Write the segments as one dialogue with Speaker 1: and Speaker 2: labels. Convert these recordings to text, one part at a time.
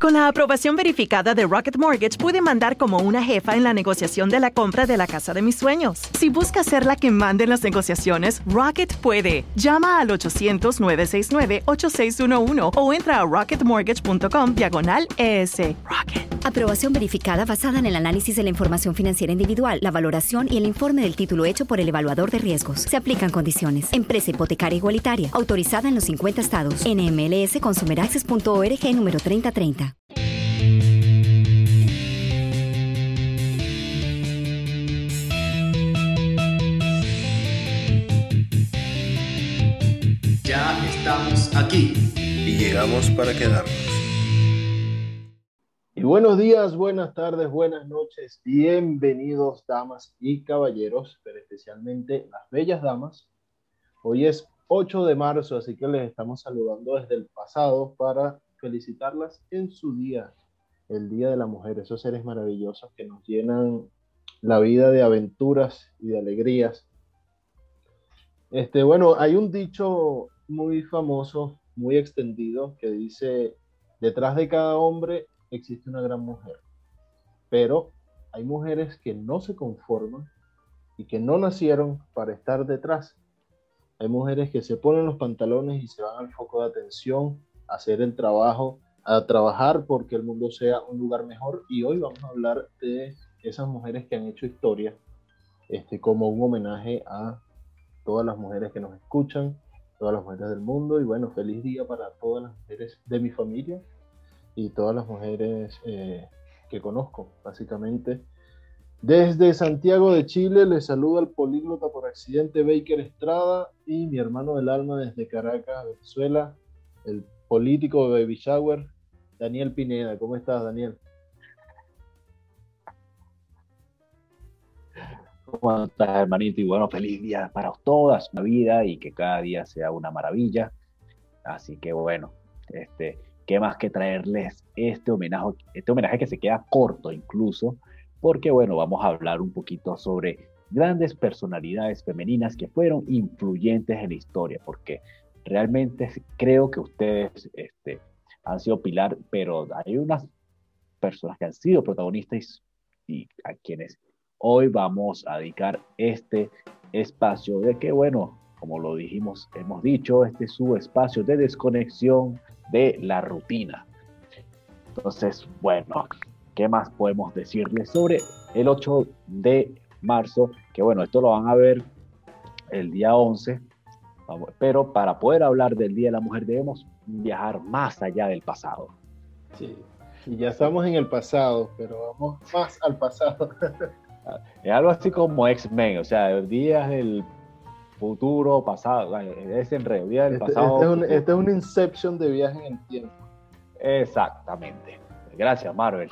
Speaker 1: Con la aprobación verificada de Rocket Mortgage pude mandar como una jefa en la negociación de la compra de la casa de mis sueños. Si busca ser la que mande en las negociaciones, Rocket puede. Llama al 800-969-8611 o entra a rocketmortgage.com diagonal ES. Rocket.
Speaker 2: Aprobación verificada basada en el análisis de la información financiera individual, la valoración y el informe del título hecho por el evaluador de riesgos. Se aplican condiciones. Empresa hipotecaria igualitaria. Autorizada en los 50 estados. NMLS Consumeraccess.org número 3030.
Speaker 3: Ya estamos aquí
Speaker 4: y llegamos para quedarnos.
Speaker 5: Y buenos días, buenas tardes, buenas noches, bienvenidos damas y caballeros, pero especialmente las bellas damas. Hoy es 8 de marzo, así que les estamos saludando desde el pasado para felicitarlas en su día, el Día de la Mujer, esos seres maravillosos que nos llenan la vida de aventuras y de alegrías. Este, bueno, hay un dicho muy famoso, muy extendido, que dice, detrás de cada hombre existe una gran mujer, pero hay mujeres que no se conforman y que no nacieron para estar detrás. Hay mujeres que se ponen los pantalones y se van al foco de atención hacer el trabajo, a trabajar porque el mundo sea un lugar mejor. Y hoy vamos a hablar de esas mujeres que han hecho historia, este, como un homenaje a todas las mujeres que nos escuchan, todas las mujeres del mundo. Y bueno, feliz día para todas las mujeres de mi familia y todas las mujeres eh, que conozco, básicamente. Desde Santiago de Chile les saluda el políglota por accidente Baker Estrada y mi hermano del alma desde Caracas, Venezuela, el político de Baby Shower, Daniel Pineda. ¿Cómo estás, Daniel?
Speaker 6: ¿Cómo estás, hermanito? Y bueno, feliz día para todas, una vida y que cada día sea una maravilla. Así que bueno, este, qué más que traerles este homenaje, este homenaje que se queda corto incluso, porque bueno, vamos a hablar un poquito sobre grandes personalidades femeninas que fueron influyentes en la historia, porque realmente creo que ustedes este, han sido pilar, pero hay unas personas que han sido protagonistas y a quienes hoy vamos a dedicar este espacio de que, bueno, como lo dijimos, hemos dicho, este es su espacio de desconexión de la rutina. Entonces, bueno, ¿qué más podemos decirles sobre el 8 de marzo? Que bueno, esto lo van a ver el día 11 pero para poder hablar del Día de la Mujer debemos viajar más allá del pasado.
Speaker 5: Sí, y ya estamos en el pasado, pero vamos más al pasado.
Speaker 6: es algo así como X-Men, o sea, días del futuro, pasado, es en realidad del
Speaker 5: este,
Speaker 6: pasado.
Speaker 5: Este es, un, este es inception de viaje en el tiempo.
Speaker 6: Exactamente. Gracias, Marvel.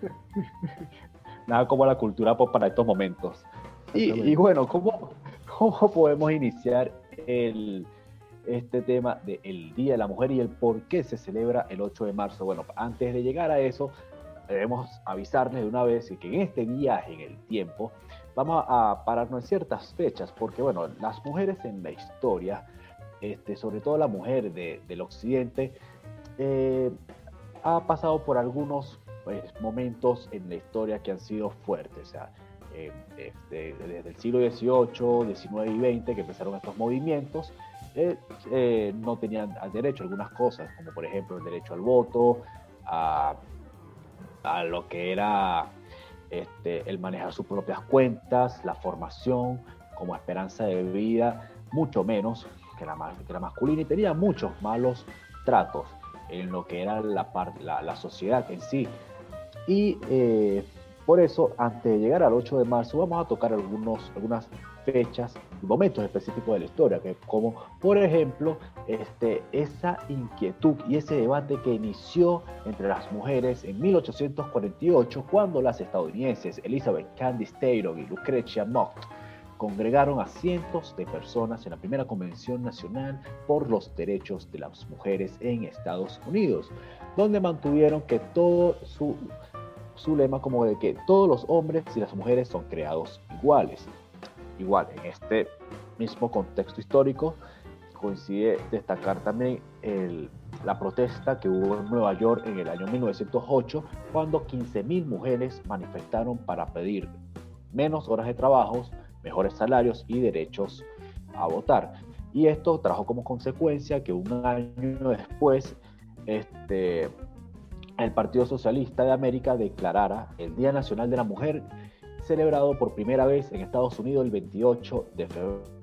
Speaker 6: Nada como la cultura pop para estos momentos. Y, y, bueno, ¿cómo, ¿cómo podemos iniciar el, este tema del Día de la Mujer y el por qué se celebra el 8 de marzo. Bueno, antes de llegar a eso, debemos avisarles de una vez que en este viaje en el tiempo vamos a pararnos en ciertas fechas, porque bueno, las mujeres en la historia, este, sobre todo la mujer del occidente, eh, ha pasado por algunos pues, momentos en la historia que han sido fuertes. O sea, eh, este, desde el siglo XVIII, XIX y XX que empezaron estos movimientos, eh, eh, no tenían derecho a algunas cosas, como por ejemplo el derecho al voto, a, a lo que era este, el manejar sus propias cuentas, la formación como esperanza de vida, mucho menos que la, que la masculina, y tenía muchos malos tratos en lo que era la, la, la sociedad en sí. Y por eso, antes de llegar al 8 de marzo, vamos a tocar algunos, algunas fechas y momentos específicos de la historia, que como por ejemplo este, esa inquietud y ese debate que inició entre las mujeres en 1848, cuando las estadounidenses Elizabeth Candice Taylor y Lucretia Mott congregaron a cientos de personas en la primera Convención Nacional por los Derechos de las Mujeres en Estados Unidos, donde mantuvieron que todo su su lema como de que todos los hombres y las mujeres son creados iguales. Igual, en este mismo contexto histórico coincide destacar también la protesta que hubo en Nueva York en el año 1908, cuando 15.000 mujeres manifestaron para pedir menos horas de trabajo, mejores salarios y derechos a votar. Y esto trajo como consecuencia que un año después este, el Partido Socialista de América declarara el Día Nacional de la Mujer, celebrado por primera vez en Estados Unidos el 28 de febrero.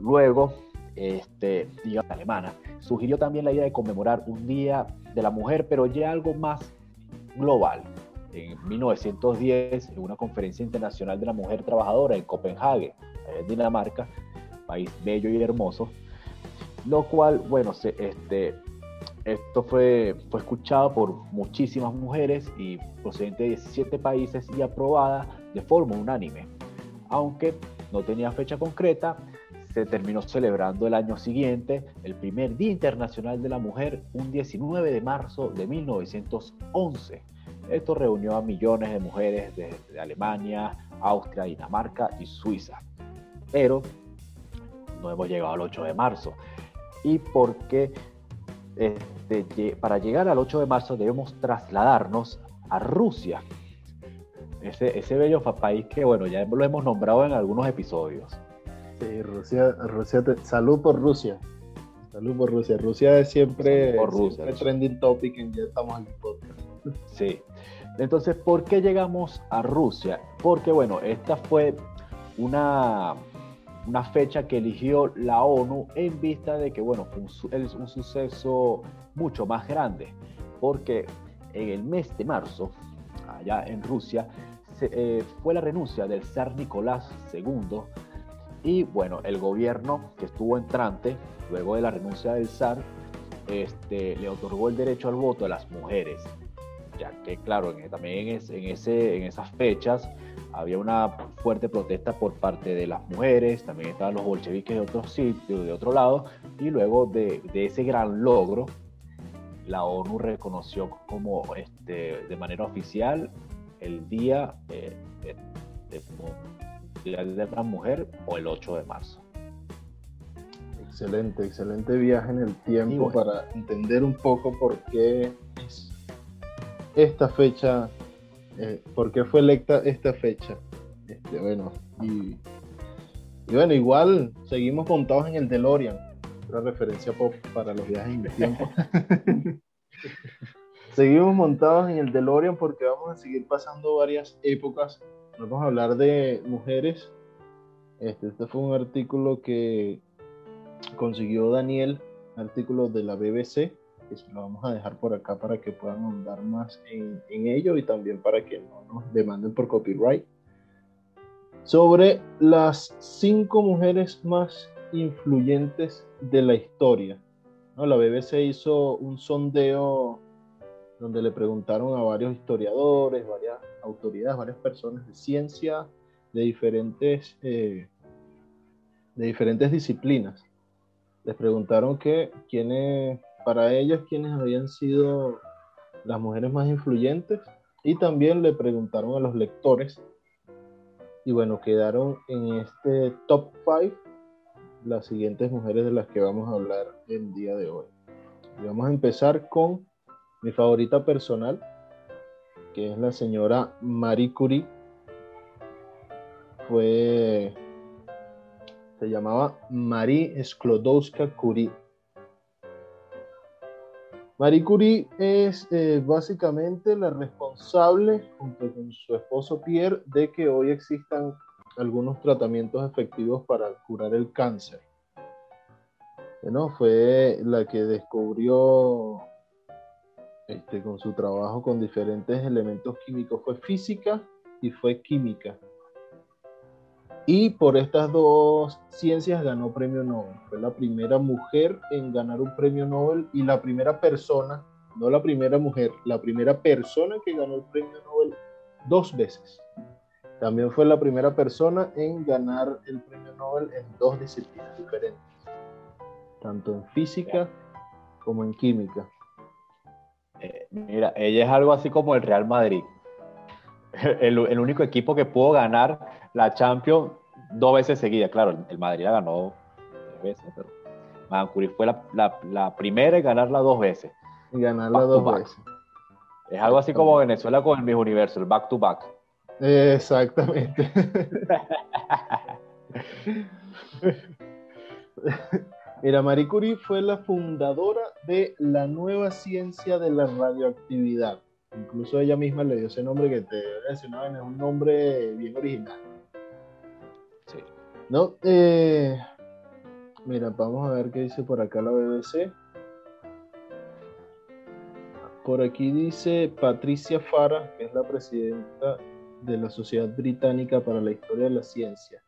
Speaker 6: Luego, este, digamos, alemana, sugirió también la idea de conmemorar un Día de la Mujer, pero ya algo más global. En 1910, en una conferencia internacional de la mujer trabajadora en Copenhague, en Dinamarca, país bello y hermoso, lo cual, bueno, este, esto fue, fue escuchado por muchísimas mujeres y procedente de 17 países y aprobada de forma unánime. Aunque no tenía fecha concreta, se terminó celebrando el año siguiente, el primer Día Internacional de la Mujer, un 19 de marzo de 1911. Esto reunió a millones de mujeres de Alemania, Austria, Dinamarca y Suiza. Pero no hemos llegado al 8 de marzo. Y porque este, para llegar al 8 de marzo debemos trasladarnos a Rusia. Ese, ese bello país que, bueno, ya lo hemos nombrado en algunos episodios.
Speaker 5: Sí, Rusia, Rusia salud por Rusia. Salud por Rusia. Rusia es siempre, por Rusia, siempre trending topic en ya estamos en el podcast.
Speaker 6: Sí. Entonces, ¿por qué llegamos a Rusia? Porque, bueno, esta fue una, una fecha que eligió la ONU en vista de que, bueno, fue un, suceso mucho más grande, porque en el mes de marzo, allá en Rusia, eh, fue la renuncia del zar Nicolás II y, bueno, el gobierno que estuvo entrante, luego de la renuncia del zar, este, le otorgó el derecho al voto a las mujeres, ya que, claro, también en, en, ese, en esas fechas, había una fuerte protesta por parte de las mujeres, también estaban los bolcheviques de otro sitio, de otro lado, y luego de, de ese gran logro, la ONU reconoció como este, de manera oficial el Día eh, de, de, la Mujer o el 8 de marzo.
Speaker 5: Excelente, excelente viaje en el tiempo para entender un poco por qué esta fecha eh, por qué fue electa esta fecha. Este, bueno, y, bueno, igual seguimos montados en el DeLorean, una referencia pop para los viajes en el tiempo. seguimos montados en el DeLorean porque vamos a seguir pasando varias épocas. Vamos a hablar de mujeres. Este, este fue un artículo que consiguió Daniel, artículo de la BBC que se lo vamos a dejar por acá para que puedan ahondar más en, en ello y también para que no nos demanden por copyright. Sobre las cinco mujeres más influyentes de la historia. ¿no? La BBC hizo un sondeo donde le preguntaron a varios historiadores, varias autoridades, varias personas de ciencia de diferentes, eh, de diferentes disciplinas. Les preguntaron que quiénes para ellos quiénes habían sido las mujeres más influyentes y también le preguntaron a los lectores y bueno, quedaron en este top 5 las siguientes mujeres de las que vamos a hablar el día de hoy. Vamos a empezar con mi favorita personal, que es la señora Marie Curie. Fue, se llamaba Marie Sklodowska Curie Marie Curie es eh, básicamente la responsable, junto con su esposo Pierre, de que hoy existan algunos tratamientos efectivos para curar el cáncer. Bueno, fue la que descubrió este, con su trabajo con diferentes elementos químicos, fue física y fue química. Y por estas dos ciencias ganó premio Nobel. Fue la primera mujer en ganar un premio Nobel y la primera persona, no la primera mujer, la primera persona que ganó el premio Nobel dos veces. También fue la primera persona en ganar el premio Nobel en dos disciplinas diferentes, tanto en física como en química.
Speaker 6: Eh, mira, ella es algo así como el Real Madrid. El, el, único equipo que pudo ganar la Champions dos veces seguidas, claro, el Madrid la ganó tres veces, pero Madame Curie fue la, primera en ganarla dos veces.
Speaker 5: Y ganarla dos veces.
Speaker 6: Es algo así como Venezuela con el Miss Universo, el back to back.
Speaker 5: Exactamente. Mira, Marie Curie fue la fundadora de la nueva ciencia de la radioactividad. Incluso ella misma le dio ese nombre que te mencionaba, es un nombre bien original. ¿No? Eh, mira, vamos a ver qué dice por acá la BBC. Por aquí dice Patricia Farah, que es la presidenta de la Sociedad Británica para la Historia de la Ciencia.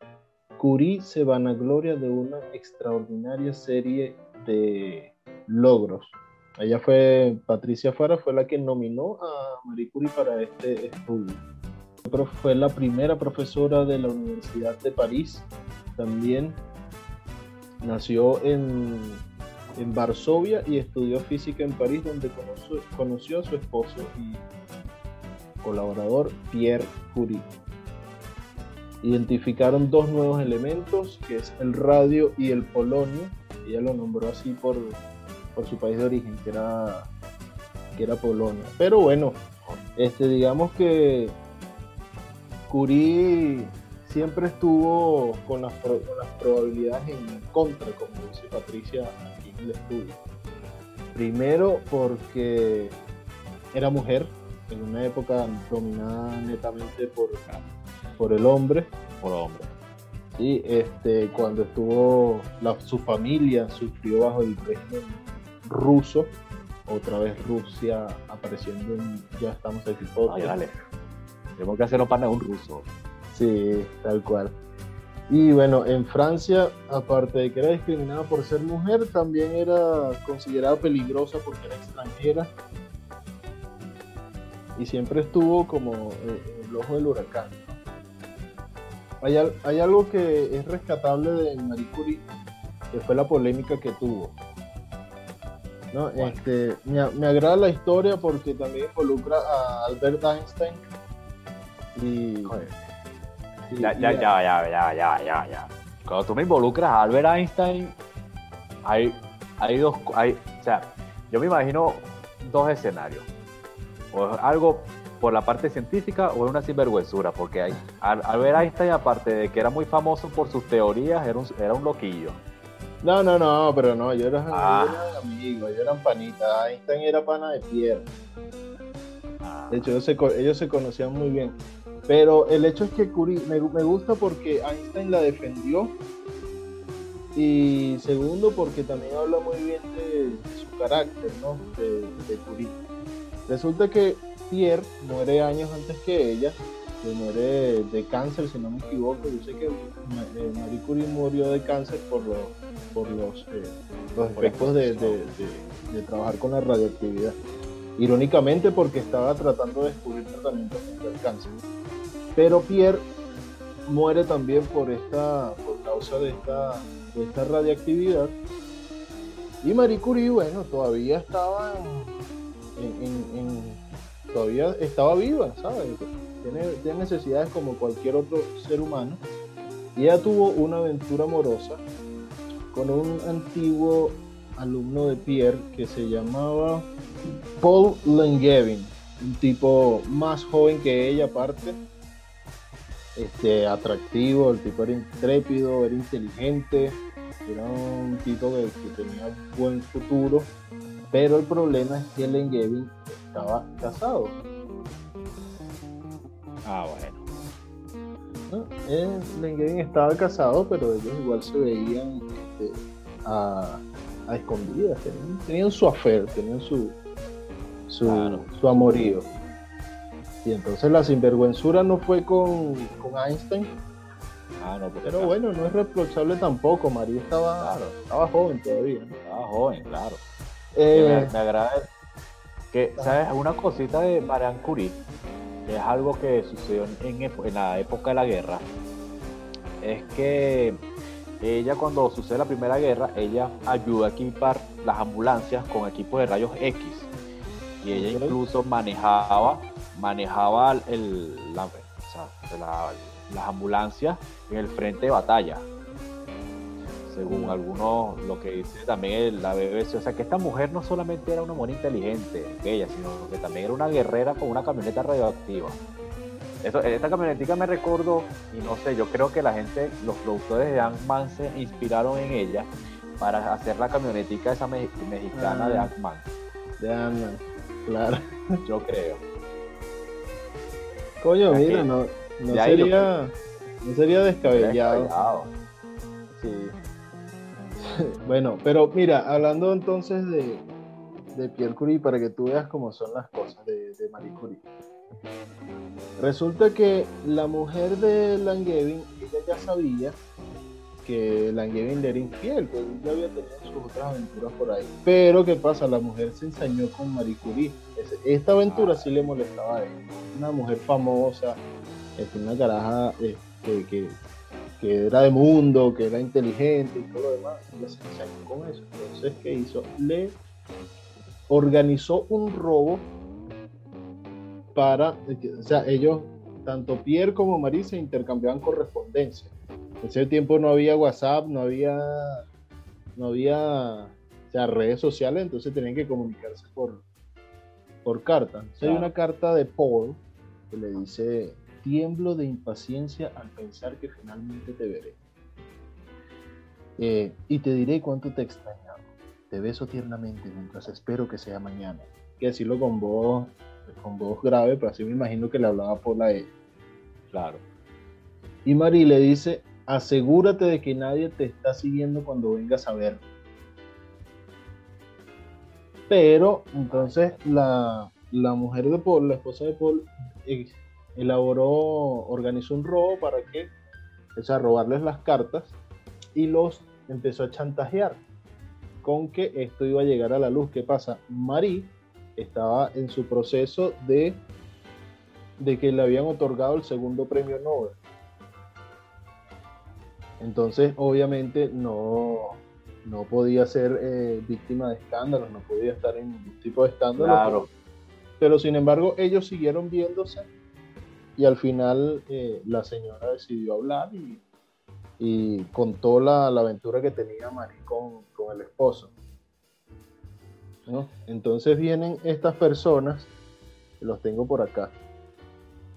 Speaker 5: Curie se vanagloria de una extraordinaria serie de logros. Ella fue, Patricia Fara fue la que nominó a Marie Curie para este estudio. Fue la primera profesora de la Universidad de París. También nació en, en Varsovia y estudió física en París, donde conoció, conoció a su esposo y colaborador Pierre Curie identificaron dos nuevos elementos, que es el radio y el polonio. Ella lo nombró así por, por su país de origen, que era, que era Polonia. Pero bueno, este, digamos que Curie siempre estuvo con las, con las probabilidades en contra, como dice Patricia aquí en el estudio. Primero porque era mujer, en una época dominada netamente por por el hombre.
Speaker 6: Por hombre.
Speaker 5: Sí, este, cuando estuvo, su familia sufrió bajo el régimen ruso, otra vez Rusia apareciendo en, ya estamos aquí
Speaker 6: Ay, dale. Tenemos que hacerlo para un ruso.
Speaker 5: Sí, tal cual. Y bueno, en Francia, aparte de que era discriminada por ser mujer, también era considerada peligrosa porque era extranjera. Y siempre estuvo como eh, el ojo del huracán. Hay, algo que es rescatable de Marie Curie, que fue la polémica que tuvo. ¿no? Este, me, agrada la historia porque también involucra a Albert Einstein. Y,
Speaker 6: ya, ya, ya, ya, ya, ya, ya, ya. Cuando tú me involucras a Albert Einstein, hay, hay dos, hay, o sea, yo me imagino dos escenarios. O algo por la parte científica o es una sinvergüenzura, porque hay, Albert Einstein, aparte de que era muy famoso por sus teorías, era un, era un loquillo.
Speaker 5: No, no, no, pero no, yo era, ah. amigo, yo era panita, Einstein era pana de piedra. Ah. De hecho, ellos se, conocían muy bien. Pero el hecho es que Curie me, gusta porque Einstein la defendió y segundo porque también habla muy bien de, su carácter, ¿no? De, de Curie. Resulta que Pierre muere años antes que ella, que muere de cáncer, si no me equivoco. Yo sé que eh, Marie Curie murió de cáncer por, por los, eh, los efectos de, trabajar con la radioactividad. Irónicamente porque estaba tratando de descubrir tratamientos contra el cáncer. Pero Pierre muere también por esta por causa de esta, de esta radiactividad. Y Marie Curie, bueno, todavía estaba todavía estaba viva, ¿sabes? Tiene, necesidades como cualquier otro ser humano. Y ella tuvo una aventura amorosa con un antiguo alumno de Pierre que se llamaba Paul Langevin, un tipo más joven que ella aparte, este, atractivo, el tipo era intrépido, era inteligente, era un tipo que, que tenía buen futuro, pero el problema es que Langevin estaba casado.
Speaker 6: Ah, bueno.
Speaker 5: ¿No? estaba casado, pero ellos igual se veían este, a, escondidas. Tenían, su afer, tenían su, su, amorío. Y entonces la sinvergüenzura no fue con, Einstein. Ah, no, pero bueno, no es reprochable tampoco. María estaba, estaba joven todavía.
Speaker 6: Estaba joven, claro. Eh, me, me agrada que, ¿sabes? Una cosita de Marianne Curie, que es algo que sucedió en, en la época de la guerra, es que ella cuando sucede la primera guerra, ella ayuda a equipar las ambulancias con equipos de rayos X. Y ella incluso manejaba, manejaba el, la, las ambulancias en el frente de batalla. Según algunos, lo que dice también la BBC, o sea que esta mujer no solamente era una mujer inteligente, bella, sino que también era una guerrera con una camioneta radioactiva. esta camionetica me recordó, y no sé, yo creo que la gente, los productores de Ant-Man se inspiraron en ella para hacer la camionetica esa mexicana de ah. Ant-Man.
Speaker 5: De Ant-Man, claro.
Speaker 6: Yo creo.
Speaker 5: Coño, mira, no, no sería, no sería descabellado. Sí. bueno, pero mira, hablando entonces de, de Pierre Curie, para que tú veas cómo son las cosas de, de Marie Curie. Resulta que la mujer de Langevin, ella ya sabía que Langevin le era infiel, pues ya había tenido sus otras aventuras por ahí. Pero, ¿qué pasa? La mujer se ensañó con Marie Curie. Esta aventura sí le molestaba a él. Una mujer famosa, una caraja este, que, que, era de mundo, que era inteligente y todo lo demás. Ella se con eso. Entonces, ¿qué hizo? Le organizó un robo para, o sea, ellos, tanto Pierre como Marie se intercambiaban correspondencia en ese tiempo no había WhatsApp, no había, no había redes sociales, entonces tenían que comunicarse por, por carta. Hay una carta de Paul que le dice, tiemblo de impaciencia al pensar que finalmente te veré. Eh, y te diré cuánto te he extrañado. Te beso tiernamente mientras espero que sea mañana. Que decirlo con voz, con voz grave, pero así me imagino que le hablaba Paul a ella.
Speaker 6: Claro.
Speaker 5: Y Marie le dice, asegúrate de que nadie te está siguiendo cuando vengas a ver. Pero entonces la, mujer de Paul, la esposa de Paul, eh, elaboró, organizó un robo para que, o sea, robarles las cartas y los empezó a chantajear con que esto iba a llegar a la luz. ¿Qué pasa? Marie estaba en su proceso de, de que le habían otorgado el segundo premio Nobel. Entonces, obviamente, no, no podía ser eh, víctima de escándalos, no podía estar en ningún tipo de escándalo. Claro. Pero, sin embargo, ellos siguieron viéndose y al final eh, la señora decidió hablar y, contó la, aventura que tenía Marie con, el esposo. Entonces vienen estas personas, los tengo por acá,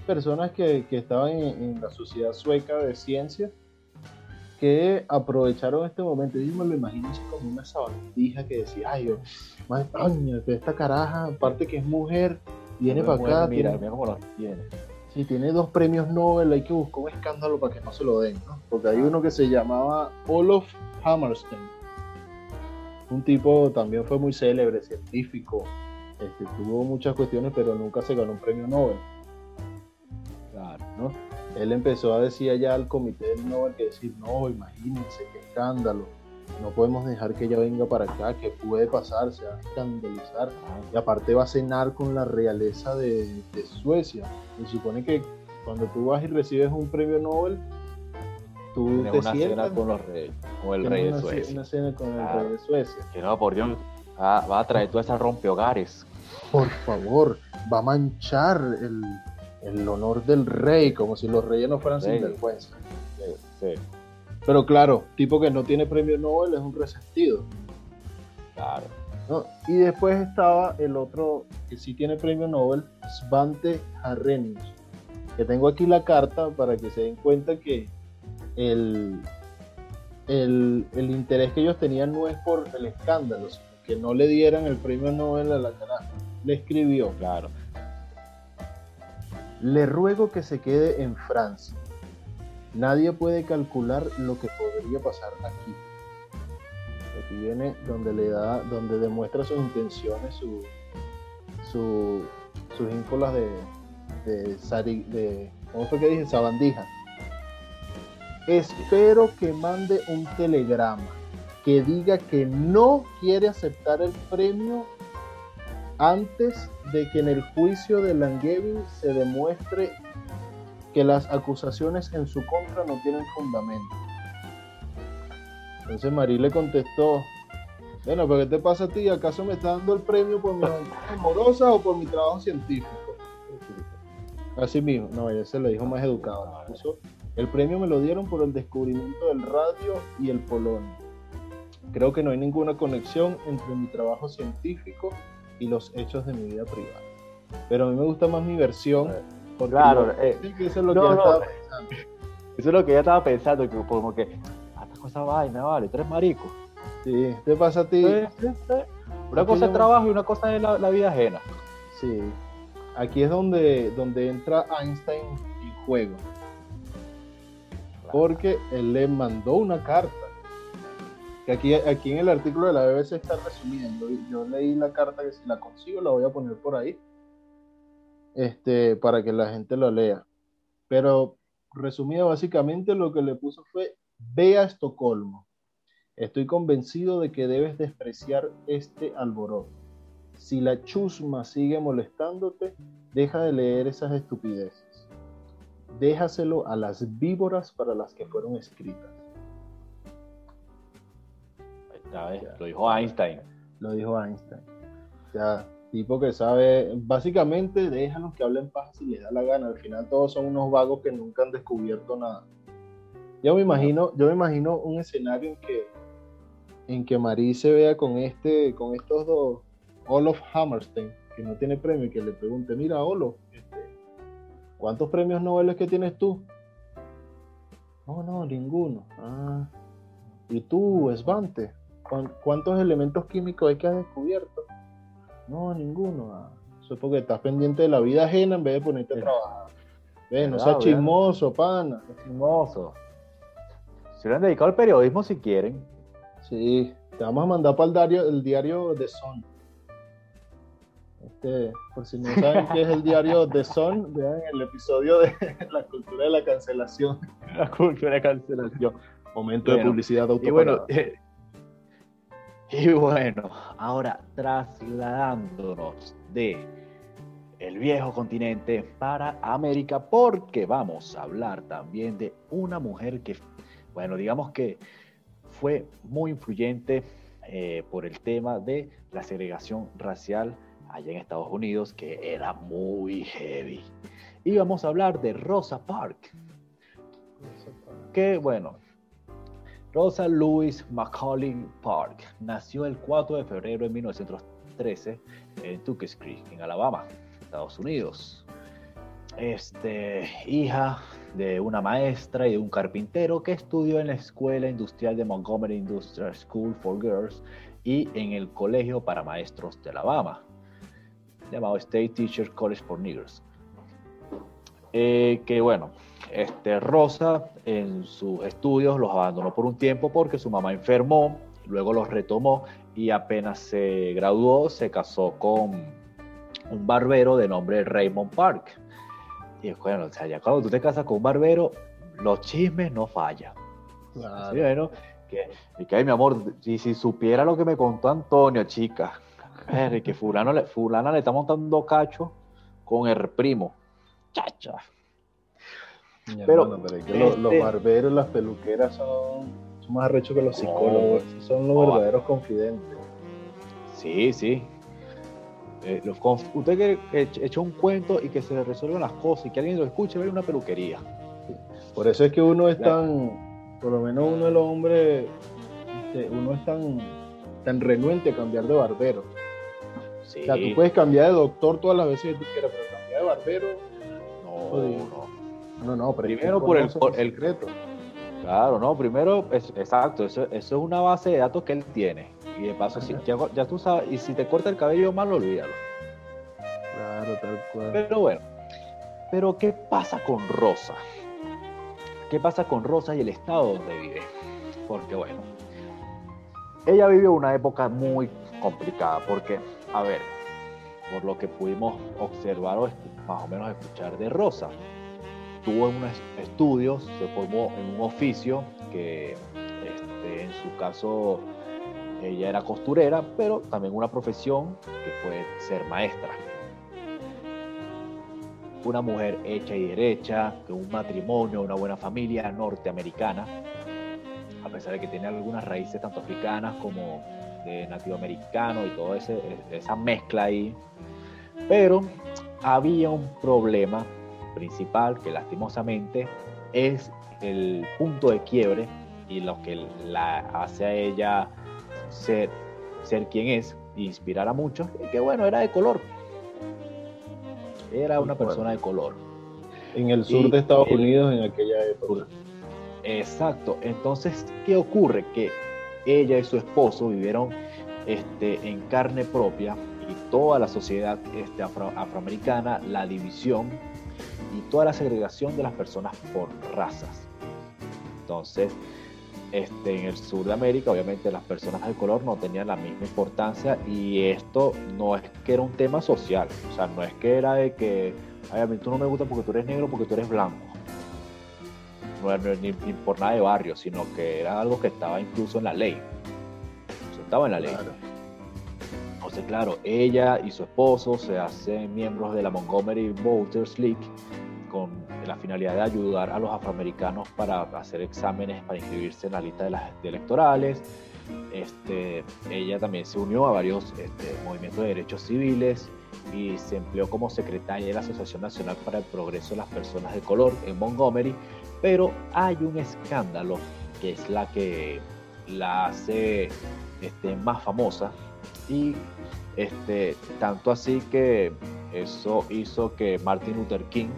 Speaker 5: personas que, estaban en, en la sociedad sueca de ciencia que aprovecharon este momento. Yo me lo imagino así como una sabandija que decía, ay, yo, madre coño, esta caraja, aparte que es mujer, viene para acá.
Speaker 6: Mira, tiene, mira cómo
Speaker 5: tiene. Sí, tiene dos premios Nobel, hay que buscar un escándalo para que no se lo den, ¿no? Porque hay uno que se llamaba Olof Hammerstein. Un tipo también fue muy célebre, científico, este, tuvo muchas cuestiones, pero nunca se ganó un premio Nobel. Claro, ¿no? Él empezó a decir allá al comité del Nobel que decir, no, imagínense qué escándalo, no podemos dejar que ella venga para acá, que puede pasar, se va a escandalizar. Y aparte va a cenar con la realeza de, Suecia. Y supone que cuando tú vas y recibes un premio Nobel, tú
Speaker 6: te una cena con los reyes, con el rey de Suecia.
Speaker 5: Una cena con el rey de Suecia.
Speaker 6: Que no, por Dios, va, a traer toda esa rompehogares.
Speaker 5: Por favor, va a manchar el, el honor del rey, como si los reyes no fueran sin vergüenza. Sí, Pero claro, tipo que no tiene premio Nobel es un resentido.
Speaker 6: Claro.
Speaker 5: Y después estaba el otro que sí tiene premio Nobel, Svante Arrhenius, que tengo aquí la carta para que se den cuenta que el, el, el interés que ellos tenían no es por el escándalo, sino que no le dieran el premio Nobel a la cara. Le escribió.
Speaker 6: Claro
Speaker 5: le ruego que se quede en Francia. Nadie puede calcular lo que podría pasar aquí. Aquí viene donde le da, donde demuestra sus intenciones, su, sus ínfulas de, de, de, ¿cómo fue que dije? Sabandija. Espero que mande un telegrama que diga que no quiere aceptar el premio antes de que en el juicio de Langevin se demuestre que las acusaciones en su contra no tienen fundamento. Entonces Marí le contestó, bueno, pero ¿qué te pasa a ti? ¿Acaso me está dando el premio por mi amorosa o por mi trabajo científico? Así mismo, no, ella se lo dijo más educado. El premio me lo dieron por el descubrimiento del radio y el polonio. Creo que no hay ninguna conexión entre mi trabajo científico y los hechos de mi vida privada. Pero a mí me gusta más mi versión. Porque
Speaker 6: Claro, eh,
Speaker 5: sí, que eso es lo
Speaker 6: no,
Speaker 5: que yo
Speaker 6: no.
Speaker 5: estaba pensando.
Speaker 6: Eso es lo que ella estaba pensando, que como que, ah, esta cosa vaina, vale, tú eres marico.
Speaker 5: Sí, ¿te pasa a ti?
Speaker 6: Una cosa es trabajo y una cosa es la, la vida ajena.
Speaker 5: Sí. Aquí es donde, donde entra Einstein en juego. Porque él le mandó una carta. Aquí en el artículo de la BBC está resumida. Yo, yo leí la carta que si la consigo la voy a poner por ahí. Este, para que la gente lo lea. Pero resumida básicamente lo que le puso fue ve a Estocolmo. Estoy convencido de que debes despreciar este alboroto. Si la chusma sigue molestándote, deja de leer esas estupideces. Déjaselo a las víboras para las que fueron escritas.
Speaker 6: Lo dijo Einstein.
Speaker 5: Lo dijo Einstein. O sea, tipo que sabe, básicamente déjalos que hablen paja si les da la gana. Al final todos son unos vagos que nunca han descubierto nada. Yo me imagino, yo me imagino un escenario en que en que Marie se vea con este, con estos dos, Olof Hammerstein, que no tiene premio, y que le pregunte, mira Olof, este, ¿cuántos premios Nobel es que tienes tú? No, no, ninguno. Ah. ¿Y tú, Svante? ¿Cuán- ¿Cuántos elementos químicos hay que has descubierto? No, ninguno. Ah, Eso es porque estás pendiente de la vida ajena en vez de ponerte a trabajar. ¿Ves? No
Speaker 6: ¿Verdad,
Speaker 5: seas chismoso, pana.
Speaker 6: Es chismoso. Se hubieran dedicado al periodismo si quieren.
Speaker 5: Sí, te vamos a mandar para el diario, el diario The Sun. Este, por si no saben qué es el diario The Sun, vean el episodio de la cultura de la cancelación.
Speaker 6: La cultura de cancelación.
Speaker 5: Momento de publicidad
Speaker 6: Y bueno, eh, y bueno, ahora trasladándonos de el viejo continente para América, porque vamos a hablar también de una mujer que, bueno, digamos que fue muy influyente eh, por el tema de la segregación racial allá en Estados Unidos, que era muy heavy. Y vamos a hablar de Rosa Parks que bueno, Rosa Louise Macaulay Park nació el 4 de febrero de 1913 en Tuckett Creek, en Alabama, Estados Unidos. Este, hija de una maestra y de un carpintero que estudió en la Escuela Industrial de Montgomery Industrial School for Girls y en el Colegio para Maestros de Alabama, llamado State Teacher College for Niggers. Eh, que bueno, este, Rosa en sus estudios los abandonó por un tiempo porque su mamá enfermó, luego los retomó y apenas se graduó se casó con un barbero de nombre Raymond Park. Y bueno, o sea, ya cuando tú te casas con un barbero, los chismes no fallan.
Speaker 5: Claro.
Speaker 6: Sí, bueno, que, y que, ay, mi amor, si, si supiera lo que me contó Antonio, chica, que fulano le, fulana le está montando cacho con el primo. Chacha. Pero,
Speaker 5: hermano, pero es que los, los
Speaker 6: este-
Speaker 5: barberos, las peluqueras son, son más arrechos que los psicólogos. son los
Speaker 6: No.
Speaker 5: verdaderos confidentes.
Speaker 6: Sí, sí. Eh, los conf- usted que eche un cuento y que se le resuelvan las cosas y que alguien lo escuche, ve una peluquería.
Speaker 5: Por eso es que uno es tan, por lo menos uno de los hombres, este, uno es tan, tan renuente a cambiar de barbero.
Speaker 6: Sí.
Speaker 5: O sea, tú puedes cambiar de doctor todas las veces que tú quieras, pero cambiar de barbero,
Speaker 6: No, no.
Speaker 5: No, no, pero
Speaker 6: Primero por el- por el-
Speaker 5: secretos.
Speaker 6: Claro, no, primero, es, exacto, eso, eso es una base de datos que él tiene. Y de paso, si, ya, ya tú sabes, y si te corta el cabello mal, olvídalo.
Speaker 5: Claro, tal cual.
Speaker 6: Pero bueno, pero ¿qué pasa con Rosa? ¿Qué pasa con Rosa y el estado donde vive? Porque bueno, ella vivió una época muy complicada, porque, a ver, por lo que pudimos observar o más o menos escuchar de Rosa, tuvo unos estudios, se formó en un oficio que este, en su caso ella era costurera, pero también una profesión que fue ser maestra una mujer hecha y derecha, con un matrimonio, una buena familia norteamericana, a pesar de que tiene algunas raíces tanto africanas como de nativoamericano y toda esa mezcla ahí. Pero había un problema principal que lastimosamente es el punto de quiebre y lo que la hace a ella ser, ser quien es, inspirar a muchos, y que bueno, era de color. Era una persona de color.
Speaker 5: En el sur de Estados Unidos en aquella época.
Speaker 6: Exacto. Entonces, ¿qué ocurre? Que ella y su esposo vivieron este, en carne propia y toda la sociedad este, afroamericana, la división y toda la segregación de las personas por razas. Entonces, este, en el sur de América, obviamente las personas de color no tenían la misma importancia y esto no es que era un tema social, o sea, no es que era de que, ay, a mí tú no me gusta porque tú eres negro, porque tú eres blanco. No era ni, por nada de barrio, sino que era algo que estaba incluso en la ley. estaba en la ley. Entonces, claro, ella y su esposo se hacen miembros de la Montgomery Voters League con la finalidad de ayudar a los afroamericanos para hacer exámenes para inscribirse en la lista de las electorales. Este, ella también se unió a varios este, movimientos de derechos civiles y se empleó como secretaria de la Asociación Nacional para el Progreso de las Personas de Color en Montgomery, pero hay un escándalo que es la que la hace este, más famosa y este, tanto así que eso hizo que Martin Luther King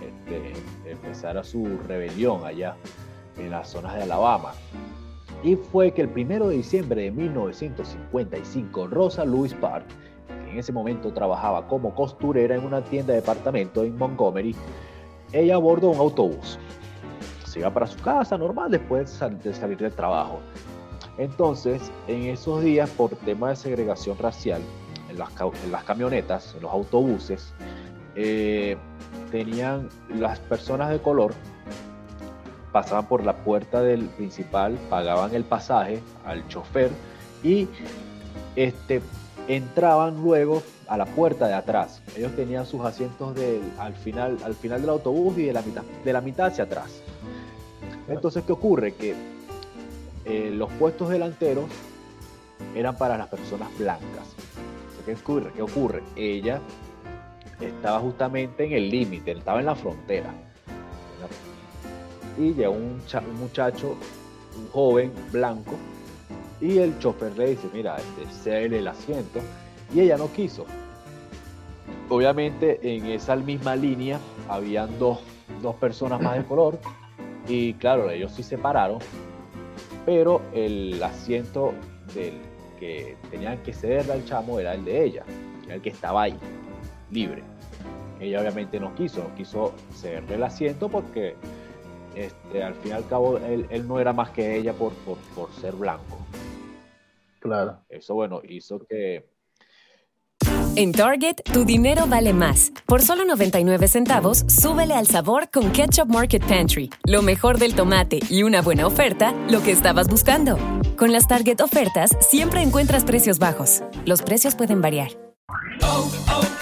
Speaker 6: este, empezara su rebelión allá en las zonas de Alabama. Y fue que el primero de diciembre de 1955, Rosa Louise Park, que en ese momento trabajaba como costurera en una tienda de departamento en Montgomery, ella abordó un autobús. Se iba para su casa normal después de salir del trabajo. Entonces, en esos días, por tema de segregación racial, en las, camionetas, en los autobuses, eh, tenían las personas de color pasaban por la puerta del principal, pagaban el pasaje al chofer y este, entraban luego a la puerta de atrás. Ellos tenían sus asientos al, final, al final del autobús y de la mitad, de la mitad hacia atrás. Entonces, ¿qué ocurre? Que eh, los puestos delanteros eran para las personas blancas. ¿Qué ocurre? ¿Qué ocurre? Ella estaba justamente en el límite, estaba en la frontera. Y llegó un, muchacho, un joven blanco, y el chofer le dice, mira, este, cede el asiento, y ella no quiso. Obviamente en esa misma línea habían dos, dos personas más de color, y claro, ellos sí se pararon, pero el asiento del que tenían que cederle al chamo era el de ella, era el que estaba ahí, libre. Ella obviamente no quiso, no quiso cederle el asiento porque este, al fin y al cabo él, no era más que ella por, por, ser blanco.
Speaker 5: Claro.
Speaker 6: Eso, bueno, hizo que,
Speaker 7: en Target, tu dinero vale más. Por solo 99 centavos, súbele al sabor con Ketchup Market Pantry. Lo mejor del tomate y una buena oferta, lo que estabas buscando. Con las Target ofertas, siempre encuentras precios bajos. Los precios pueden variar. Oh, oh,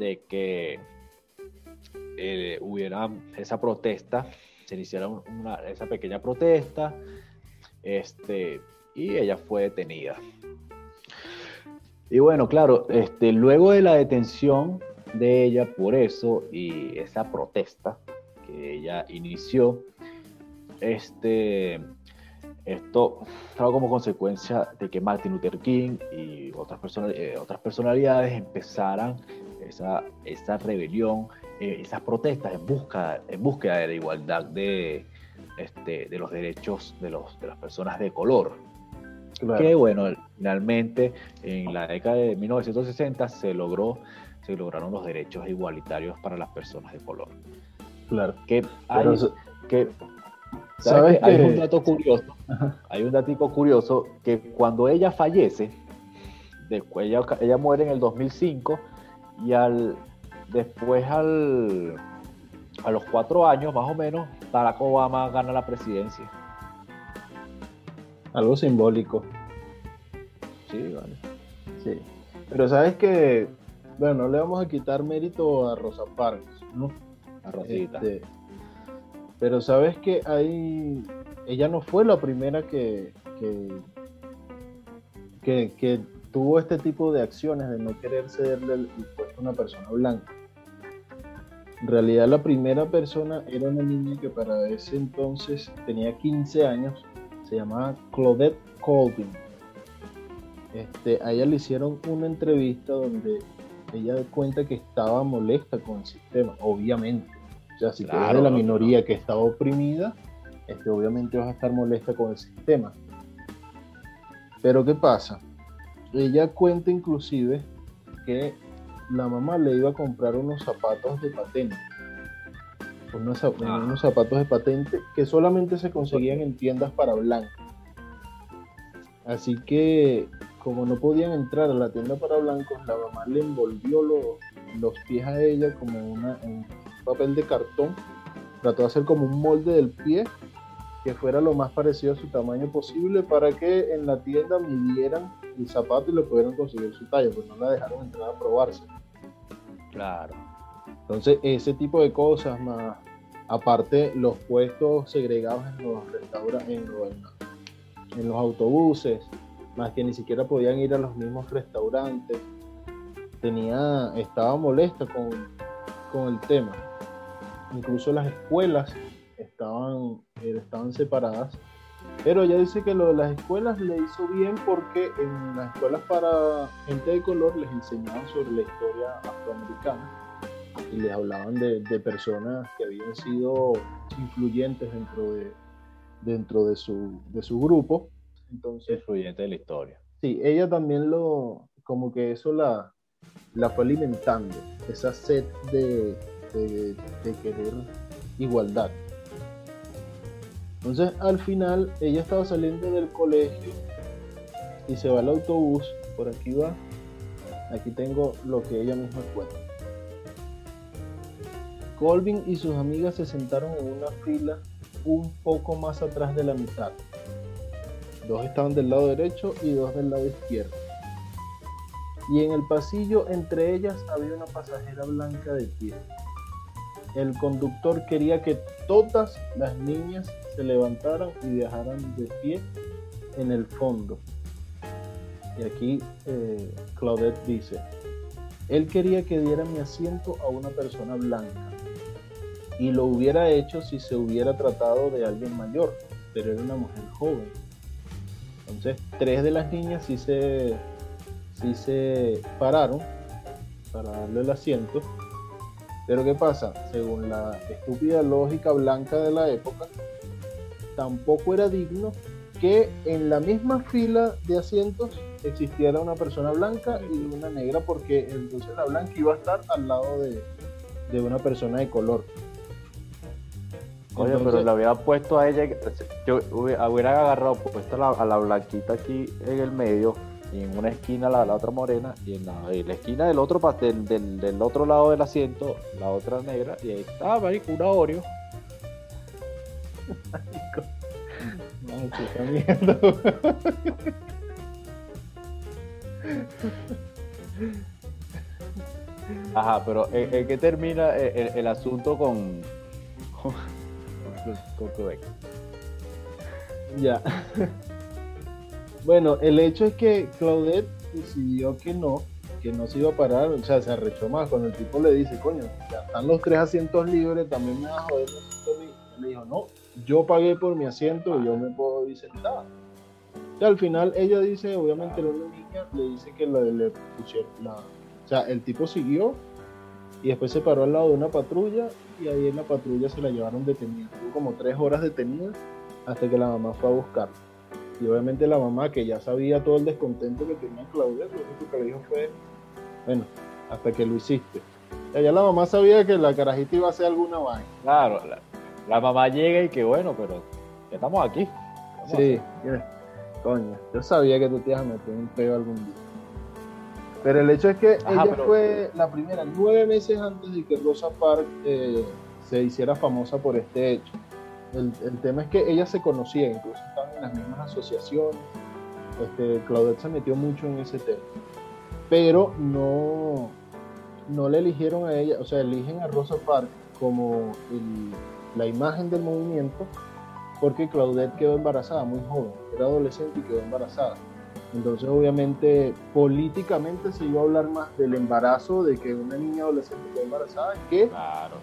Speaker 6: de que eh, hubiera esa protesta, se iniciara una, esa pequeña protesta, este, y ella fue detenida. Y bueno, claro, este, luego de la detención de ella por eso y esa protesta que ella inició, este, esto trajo como consecuencia de que Martin Luther King y otras, personas, eh, otras personalidades empezaran esa, esa rebelión, eh, esas protestas en, busca, en búsqueda de la igualdad de, este, de los derechos de, los, de las personas de color. Que bueno, finalmente en la década de 1960 se logró, se lograron los derechos igualitarios para las personas de color.
Speaker 5: Claro.
Speaker 6: Que hay, que, ¿sabes hay un dato curioso, hay un dato curioso que cuando ella fallece, después ella, ella muere en el 2005 y al después al, a los cuatro años más o menos, Barack Obama gana la presidencia.
Speaker 5: Algo simbólico.
Speaker 6: Sí, vale.
Speaker 5: Sí. Pero sabes que, bueno, no le vamos a quitar mérito a Rosa Parks, ¿no?
Speaker 6: A Rosita.
Speaker 5: Este, pero sabes que hay, ella no fue la primera que, que, que, que tuvo este tipo de acciones de no querer cederle el puesto a una persona blanca. En realidad la primera persona era una niña que para ese entonces tenía 15 años, se llamaba Claudette Colvin. Este, a ella le hicieron una entrevista donde ella cuenta que estaba molesta con el sistema, obviamente. O sea, si tú eres de la minoría que estaba oprimida, este, obviamente vas a estar molesta con el sistema. Pero ¿qué pasa? Ella cuenta inclusive que la mamá le iba a comprar unos zapatos de patente. Unos,
Speaker 6: Ah.
Speaker 5: unos zapatos de patente que solamente se conseguían en tiendas para blancos. Así que, como no podían entrar a la tienda para blancos, la mamá le envolvió lo- los pies a ella como una, en un papel de cartón. Trató de hacer como un molde del pie que fuera lo más parecido a su tamaño posible para que en la tienda midieran el zapato y le pudieran conseguir su talla, pues no la dejaron entrar a probarse.
Speaker 6: Claro.
Speaker 5: Entonces, ese tipo de cosas, más aparte los puestos segregados en los restaurantes, en, los autobuses, más que ni siquiera podían ir a los mismos restaurantes. Tenía, estaba molesta con, con el tema. Incluso las escuelas estaban, eh, estaban separadas. Pero ella dice que lo de las escuelas le hizo bien porque en las escuelas para gente de color les enseñaban sobre la historia afroamericana y les hablaban de, de personas que habían sido influyentes dentro de, dentro de, su, de su grupo. Entonces,
Speaker 6: Influyente de la historia.
Speaker 5: sí, ella también lo, como que eso la, la fue alimentando, esa sed de, de, de querer igualdad. Entonces, al final, ella estaba saliendo del colegio y se va al autobús, por aquí va, aquí tengo lo que ella misma cuenta. Colvin y sus amigas se sentaron en una fila un poco más atrás de la mitad. Dos estaban del lado derecho y dos del lado izquierdo. Y en el pasillo entre ellas había una pasajera blanca de pie. El conductor quería que todas las niñas se levantaran y viajaran de pie en el fondo. Y aquí eh, Claudette dice, él quería que diera mi asiento a una persona blanca. Y lo hubiera hecho si se hubiera tratado de alguien mayor, pero era una mujer joven. Entonces, tres de las niñas sí se, sí se pararon para darle el asiento. Pero ¿qué pasa? Según la estúpida lógica blanca de la época, tampoco era digno que en la misma fila de asientos existiera una persona blanca y una negra, porque entonces la blanca iba a estar al lado de, de una persona de color.
Speaker 6: Oye, pero le había puesto a ella, yo hubiera agarrado, puesto a la, a la blanquita aquí en el medio, y en una esquina la, la otra morena, y en la, en la esquina del otro del, del, del otro lado del asiento, la otra negra, y ahí estaba, marico, una Oreo.
Speaker 5: Ay, chica mierda.
Speaker 6: Ajá, pero ¿en, en qué termina el, el- asunto con, con?
Speaker 5: Ya. bueno, el hecho es que Claudette decidió que no, que no se iba a parar, o sea, se arrechó más cuando el tipo le dice, coño, ya están los tres asientos libres, también me vas a joder le dijo, no, yo pagué por mi asiento y yo me puedo ir sentada. Y al final ella dice, obviamente la niña le dice que le, le pusieron la... O sea, el tipo siguió y después se paró al lado de una patrulla y ahí en la patrulla se la llevaron detenida. Estuvo como tres horas detenida hasta que la mamá fue a buscarla. Y obviamente la mamá, que ya sabía todo el descontento que tenía Claudia, lo único que le dijo fue, bueno, hasta que lo hiciste. O sea, ya la mamá sabía que la carajita iba a hacer alguna vaina.
Speaker 6: Claro, la, la mamá llega y que bueno, pero ya estamos aquí. ¿Qué vamos a
Speaker 5: Sí, coño, yo sabía que tú te ibas a meter un peo algún día. Pero el hecho es que
Speaker 6: Ajá,
Speaker 5: ella
Speaker 6: pero-
Speaker 5: fue la primera, nueve meses antes de que Rosa Parks eh, se hiciera famosa por este hecho. El, tema es que ella se conocía, incluso estaban en las mismas asociaciones. Este, Claudette se metió mucho en ese tema. Pero no, no le eligieron a ella, o sea, eligen a Rosa Parks como la imagen del movimiento porque Claudette quedó embarazada muy joven, era adolescente y quedó embarazada. Entonces, obviamente, políticamente se iba a hablar más del embarazo, de que una niña adolescente quedó embarazada, que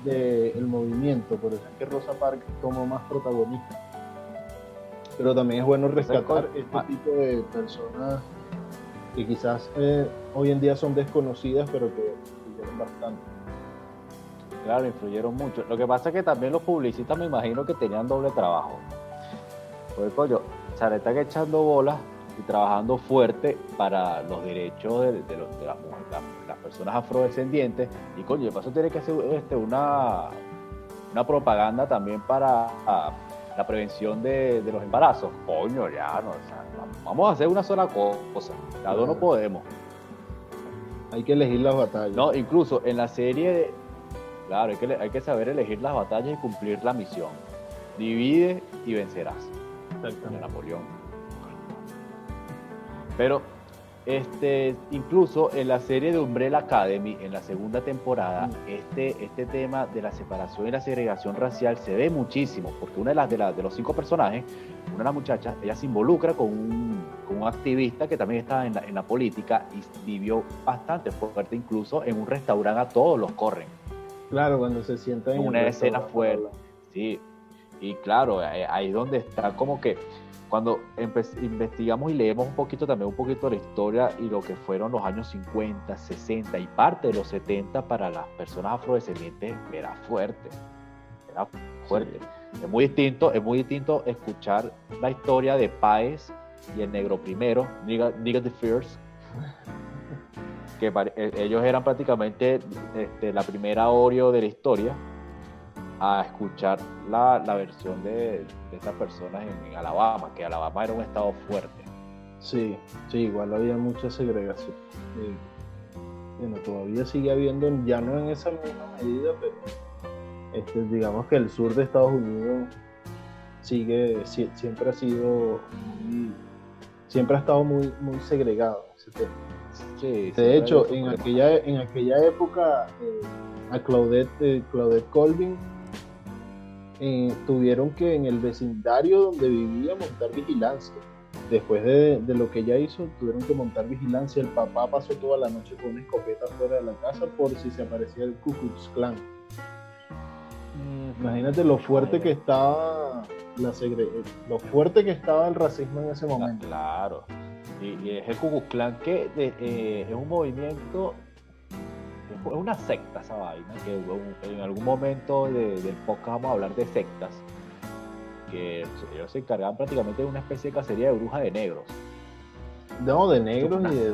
Speaker 5: del movimiento. Por eso es que Rosa Parks tomó más protagonismo. Pero también es bueno rescatar este tipo de personas que quizás eh, hoy en día son desconocidas, pero que influyeron bastante.
Speaker 6: Claro, influyeron mucho. Lo que pasa es que también los publicistas me imagino que tenían doble trabajo. Porque, coño, se le están echando bolas y trabajando fuerte para los derechos de, las, personas afrodescendientes. Y coño, de paso tiene que hacer este, una, una propaganda también para la prevención de, los embarazos. Coño, ya, no, vamos a hacer una sola cosa. Cada dos no podemos.
Speaker 5: Hay que elegir las batallas.
Speaker 6: No, incluso en la serie, claro, hay que, hay que saber elegir las batallas y cumplir la misión. Divide y vencerás. De Napoleón. Pero este, incluso en la serie de Umbrella Academy, en la segunda temporada, este, este tema de la separación y la segregación racial se ve muchísimo, porque una de las de, de los cinco personajes, una de las muchachas, ella se involucra con un, con un activista que también está en la, en la, política y vivió bastante fuerte, incluso en un restaurante a todos los corren.
Speaker 5: Claro, cuando se sienta en
Speaker 6: una escena fuerte. Sí, y claro, ahí es donde está como que cuando investigamos y leemos un poquito también un poquito de la historia y lo que fueron los años 50, 60 y parte de los 70 para las personas afrodescendientes era fuerte, era fuerte. Es muy distinto, es muy distinto escuchar la historia de Páez y el negro primero, Nigga, the First, que e, ellos eran prácticamente este, la primera Oreo de la historia a escuchar la, versión de, estas personas en, Alabama, que Alabama era un estado fuerte.
Speaker 5: Sí, sí, igual había mucha segregación. bueno, todavía sigue habiendo, ya no en esa misma medida, pero este, digamos que el sur de Estados Unidos sigue, siempre ha sido siempre ha estado muy, muy segregado de hecho, en aquella, en aquella época, eh, a Claudette, eh, Claudette Colvin eh, tuvieron que en el vecindario donde vivía montar vigilancia. Después de, lo que ella hizo, tuvieron que montar vigilancia. El papá pasó toda la noche con una escopeta fuera de la casa por si se aparecía el Ku Klux Klan. Mm, imagínate lo fuerte que estaba la lo fuerte que estaba el racismo en ese momento.
Speaker 6: Claro. Y, es el Ku que eh, es un movimiento es una secta esa vaina, que en algún momento del podcast vamos a hablar de sectas, que ellos se encargaban prácticamente de una especie de cacería de brujas de negros.
Speaker 5: No, de negros y de, de,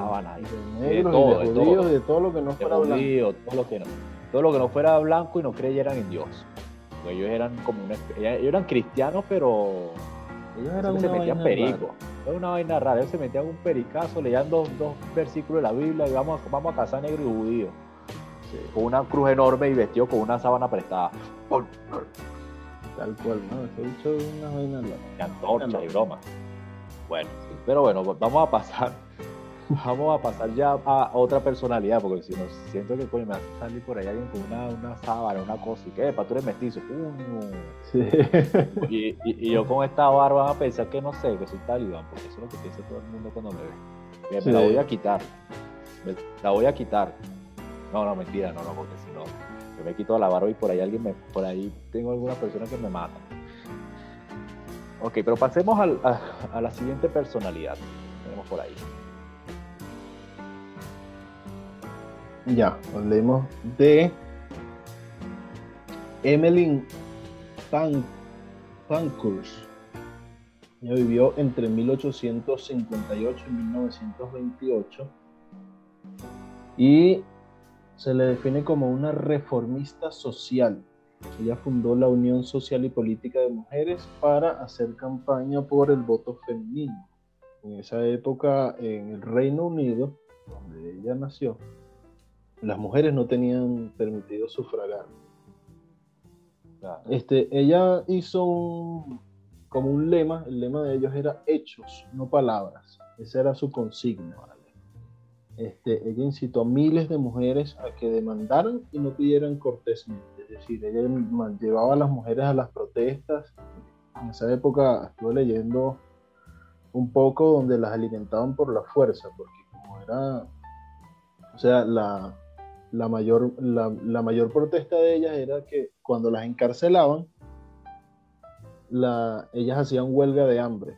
Speaker 5: todo, de, judíos, de, todo lo que no fuera
Speaker 6: blanco. Todo lo que no, todo lo que no fuera blanco y no creyeran en Dios. ellos eran como una, ellos eran cristianos, pero ellos eran se metían perico. Era una vaina rara. Ellos se metían un pericazo, leían dos, dos versículos de la Biblia y vamos, vamos a cazar negros y judíos con una cruz enorme y vestido con una sábana prestada.
Speaker 5: Tal cual, ¿no? Ese dicho es una vaina
Speaker 6: Y antorcha y broma. Bueno, pero bueno, vamos a pasar. Vamos a pasar ya a otra personalidad, porque si no siento que coño, me hace salir por ahí alguien con una, una sábana, una cosa, y que, para tú eres mestizo, sí. y, y, yo con esta barba van a pensar que no sé, que soy talibán, porque eso es lo que piensa todo el mundo cuando me ve. Me la voy a quitar, me la voy a quitar, no, no, mentira, no, no, porque si no, yo me quito la barba y por ahí alguien me, por ahí tengo alguna persona que me mata. Ok, pero pasemos a, la siguiente personalidad. Tenemos por ahí.
Speaker 5: Ya, hablemos de Emmeline Pankhurst. Ella vivió entre 1858 y 1928 y se le define como una reformista social. Ella fundó la Unión Social y Política de Mujeres para hacer campaña por el voto femenino. En esa época, en el Reino Unido, donde ella nació, las mujeres no tenían permitido sufragar. Este, ella hizo un, como un lema, el lema de ellos era hechos, no palabras. Esa era su consigna. Este, ella incitó a miles de mujeres a que demandaran y no pidieran cortésmente. Es decir, ella llevaba a las mujeres a las protestas. En esa época estuve leyendo un poco donde las alimentaban por la fuerza, porque como era, o sea, la, la mayor, la, mayor protesta de ellas era que cuando las encarcelaban, la, ellas hacían huelga de hambre.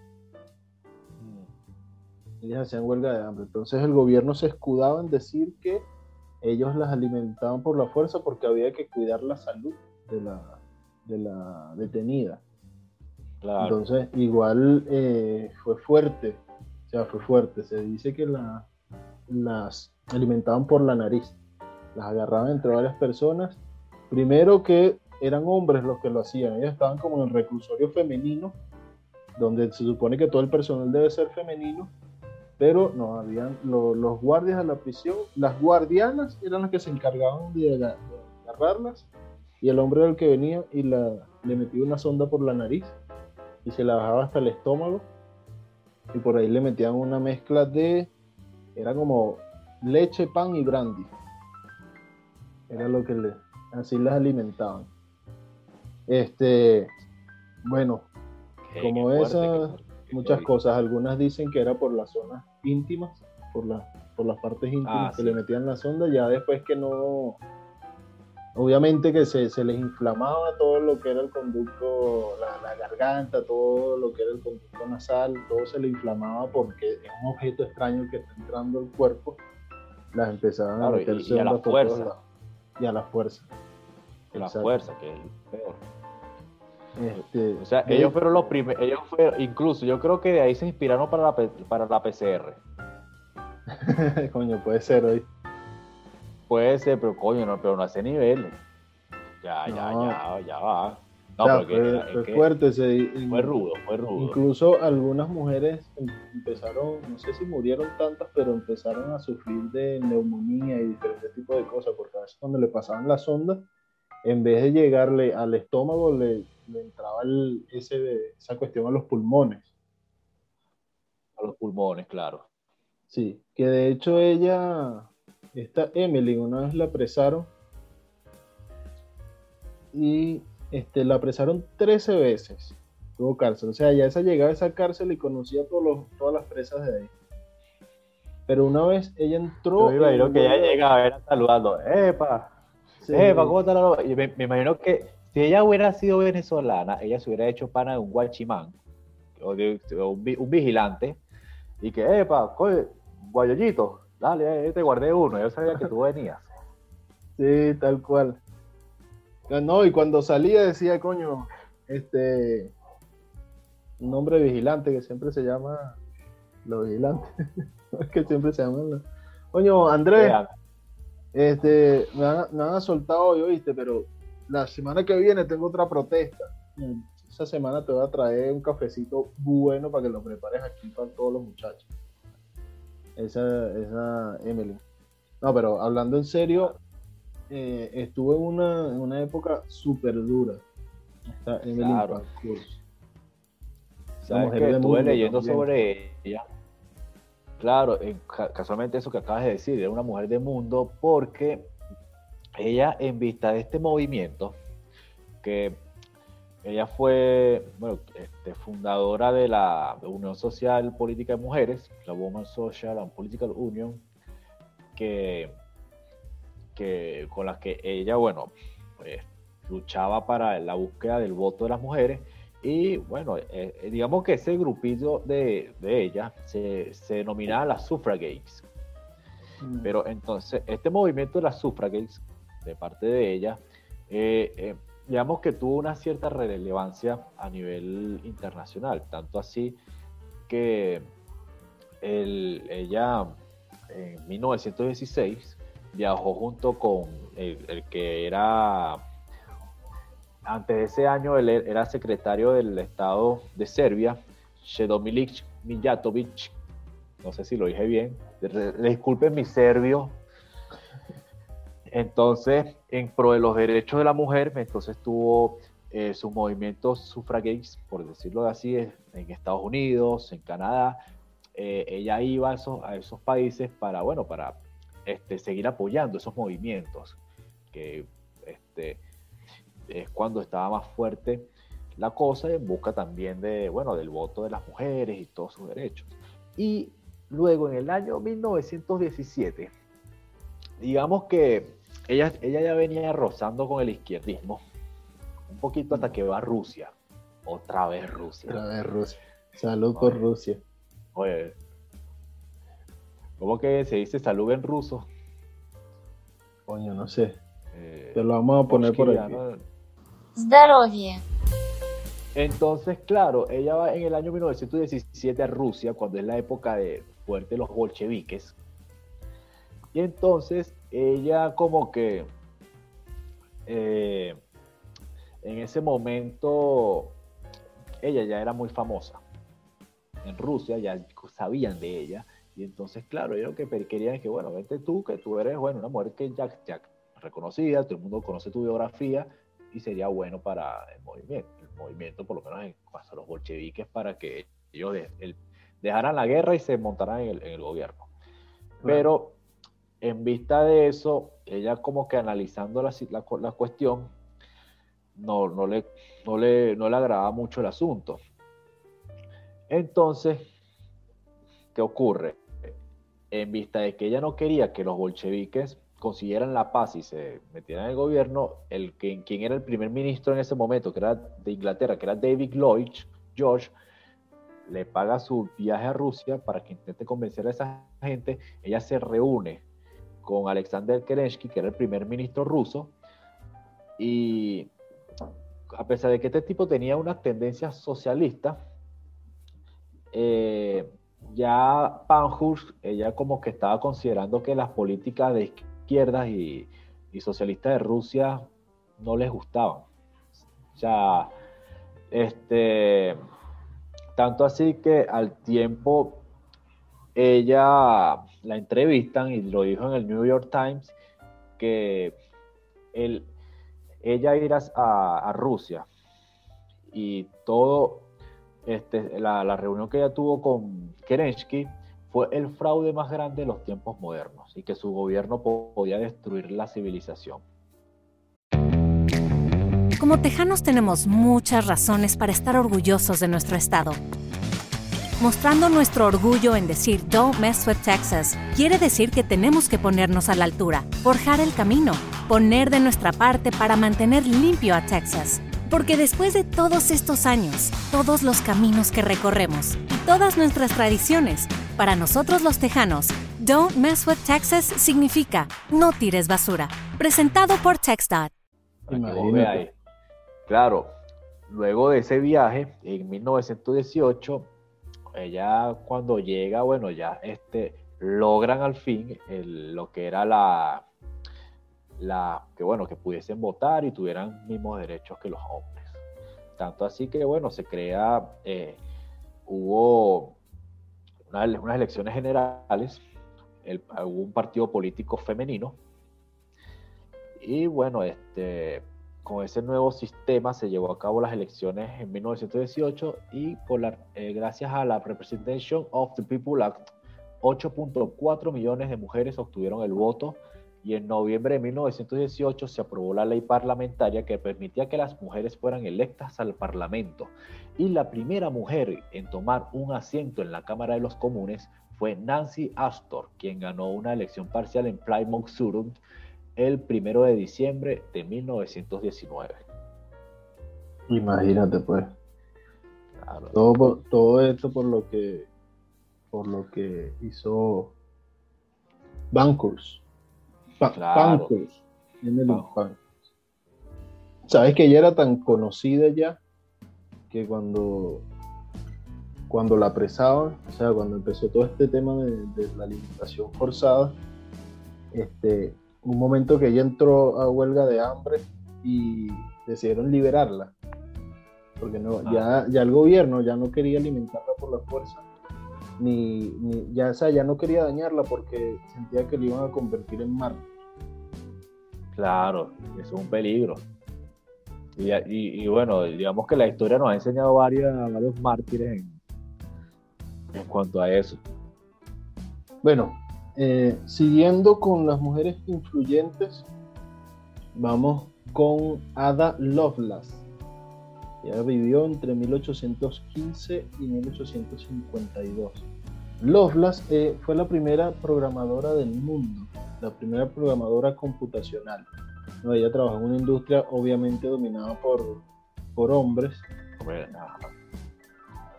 Speaker 5: Mm. Ellas hacían huelga de hambre. Entonces el gobierno se escudaba en decir que ellos las alimentaban por la fuerza porque había que cuidar la salud de la, de la detenida. Entonces, igual eh, fue fuerte, o sea, fue fuerte. Se dice que la, las alimentaban por la nariz las agarraban entre varias personas. Primero que eran hombres los que lo hacían, ellos estaban como en el reclusorio femenino, donde se supone que todo el personal debe ser femenino, pero no, habían los guardias de la prisión, las guardianas eran las que se encargaban de, agarrarlas, y el hombre era el que venía y la, le metía una sonda por la nariz y se la bajaba hasta el estómago, y por ahí le metían una mezcla de, era como leche, pan y brandy. Era lo que le, así las alimentaban. Este, bueno, como esas, muchas cosas. Algunas dicen que era por las zonas íntimas, por, la, por las partes íntimas ah, que le metían la sonda, ya después que no, obviamente que se, les inflamaba todo lo que era el conducto, la, garganta, todo lo que era el conducto nasal, todo se le inflamaba porque es un objeto extraño que está entrando al cuerpo, las empezaban a meterse
Speaker 6: y, a la fuerza
Speaker 5: y a la fuerza.
Speaker 6: La fuerza, que es peor. Este, o sea, ellos fueron los primeros, ellos fueron, incluso yo creo que de ahí se inspiraron para la, para la PCR.
Speaker 5: coño, puede ser hoy.
Speaker 6: Puede ser, pero coño, no, pero no ese nivel. Ya, ya, ya, ya va. No, porque
Speaker 5: fue, fuerte.
Speaker 6: fue rudo, fue rudo.
Speaker 5: Incluso algunas mujeres em, empezaron, no sé si murieron tantas, pero empezaron a sufrir de neumonía y diferentes tipos de cosas, porque a veces cuando le pasaban la sonda, en vez de llegarle al estómago, le, entraba ese, esa cuestión a los pulmones.
Speaker 6: A los pulmones, claro.
Speaker 5: Sí, que de hecho ella, esta Emily, una vez la apresaron y este, la apresaron 13 veces. Tuvo cárcel. O sea, ya esa llegaba a esa cárcel y conocía a todos todas las presas de ahí. Pero una vez ella entró.
Speaker 6: Yo me imagino que ella llega a ver saludando. ¡Epa! ¡Epa! ¿Cómo está la y me, imagino que si ella hubiera sido venezolana, ella se hubiera hecho pana de un guachimán o de, un, vigilante y que, ¡epa! Guayollito, dale, te guardé uno. Yo sabía que tú venías.
Speaker 5: Sí, tal cual. No, y cuando salía decía, coño, este, un nombre vigilante que siempre se llama los vigilantes. que siempre se llaman Coño, Andrés, este, me han, me soltado hoy, oíste, pero la semana que viene tengo otra protesta. Esa semana te voy a traer un cafecito bueno para que lo prepares aquí para todos los muchachos. Esa, esa Emily. No, pero hablando en serio, eh, estuvo en una, en una época súper dura.
Speaker 6: Está claro. estuve leyendo sobre ella. Claro, casualmente eso que acabas de decir, era una mujer de mundo porque ella en vista de este movimiento, que ella fue bueno, este, fundadora de la Unión Social Política de Mujeres, la Women Social and Political Union, que que, con las que ella, bueno, pues, luchaba para la búsqueda del voto de las mujeres. Y bueno, eh, eh, digamos que ese grupito de, de ella se, se, denominaba las suffragettes. Mm. Pero entonces, este movimiento de las suffragettes, de parte de ella, eh, digamos que tuvo una cierta relevancia a nivel internacional, tanto así que el, ella en 1916 viajó junto con el, que era, antes de ese año, él era secretario del Estado de Serbia, Shedomilic Mijatovic, no sé si lo dije bien, disculpen mi serbio. Entonces, en pro de los derechos de la mujer, entonces estuvo eh, sus movimientos por decirlo así, en Estados Unidos, en Canadá, eh, ella iba a esos, países para, bueno, para este, seguir apoyando esos movimientos, que este, es cuando estaba más fuerte la cosa en busca también de, bueno, del voto de las mujeres y todos sus derechos. Y luego en el año 1917, digamos que ella, ella ya venía rozando con el izquierdismo, un poquito hasta que va a Rusia. Otra vez Rusia.
Speaker 5: Otra vez Rusia. Salud por Rusia.
Speaker 6: Oye, ¿cómo que se dice salud en ruso?
Speaker 5: Coño, no sé. Eh, Te lo vamos a poner por aquí.
Speaker 8: Здоровье.
Speaker 6: Entonces, claro, ella va en el año 1917 a Rusia, cuando es la época de fuerte los bolcheviques. Y entonces ella como que eh, en ese momento ella ya era muy famosa. En Rusia ya sabían de ella. Y entonces, claro, ellos que querían que, bueno, vete tú, que tú eres, bueno, una mujer que ya, ya reconocida, todo el mundo conoce tu biografía y sería bueno para el movimiento movimiento, por lo menos en cuanto a los bolcheviques, para que ellos dejaran la guerra y se montaran en el, gobierno. Pero en vista de eso, ella como que analizando la, la, cuestión, no, no, le, no, le, no le agradaba mucho el asunto. Entonces, ¿qué ocurre? En vista de que ella no quería que los bolcheviques consiguieran la paz y se metieran en el gobierno, el que, quien era el primer ministro en ese momento, que era de Inglaterra, que era David Lloyd George, le paga su viaje a Rusia para que intente convencer a esa gente. Ella se reúne con Alexander Kerensky, que era el primer ministro ruso, y a pesar de que este tipo tenía una tendencia socialista, eh, ya Pankhurst, ella como que estaba considerando que las políticas de izquierdas y, socialistas de Rusia no les gustaban. O sea, este, tanto así que al tiempo ella la entrevistan y lo dijo en el New York Times que ella irá a, Rusia y todo este, la, reunión que ella tuvo con Kerensky fue el fraude más grande de los tiempos modernos y que su gobierno podía destruir la civilización.
Speaker 9: Como tejanos tenemos muchas razones para estar orgullosos de nuestro estado. Mostrando nuestro orgullo en decir Don't mess with Texas quiere decir que tenemos que ponernos a la altura, forjar el camino, poner de nuestra parte para mantener limpio a Texas. Porque después de todos estos años, todos los caminos que recorremos y todas nuestras tradiciones, para nosotros los tejanos, Don't Mess with Texas significa no tires basura. Presentado por TexDot.
Speaker 6: Claro, luego de ese viaje, en 1918, ella cuando llega, bueno, ya este, logran al fin lo que era la, la, que bueno, que pudiesen votar y tuvieran mismos derechos que los hombres. Tanto así que, bueno, se crea, eh, hubo unas elecciones generales, el, hubo un partido político femenino. Y bueno, este, con ese nuevo sistema se llevó a cabo las elecciones en 1918 y por la, eh, gracias a la Representation of the People Act, 8.4 millones de mujeres obtuvieron el voto y en noviembre de 1918 se aprobó la ley parlamentaria que permitía que las mujeres fueran electas al Parlamento. Y la primera mujer en tomar un asiento en la Cámara de los Comunes fue Nancy Astor, quien ganó una elección parcial en Plymouth Surrey el primero de diciembre de 1919.
Speaker 5: Imagínate pues. Todo, todo esto por lo que por lo que hizo Bankers claro. Sabes que ella era tan conocida ya que cuando, cuando la apresaban, o sea, cuando empezó todo este tema de, la alimentación forzada, este, un momento que ella entró a huelga de hambre y decidieron liberarla. Porque no, ya, ah. ya el gobierno ya no quería alimentarla por la fuerza, ni, ya, o ya no quería dañarla porque sentía que le iban a convertir en mar
Speaker 6: Claro, eso es un peligro. Y, bueno, digamos que la historia nos ha enseñado varios, varios mártires en, en cuanto a eso.
Speaker 5: Bueno, eh, siguiendo con las mujeres influyentes, vamos con Ada Lovelace. Ella vivió entre 1815 y 1852. Lovelace eh, fue la primera programadora del mundo, la primera programadora computacional. ella trabajó en una industria obviamente dominada por, por hombres,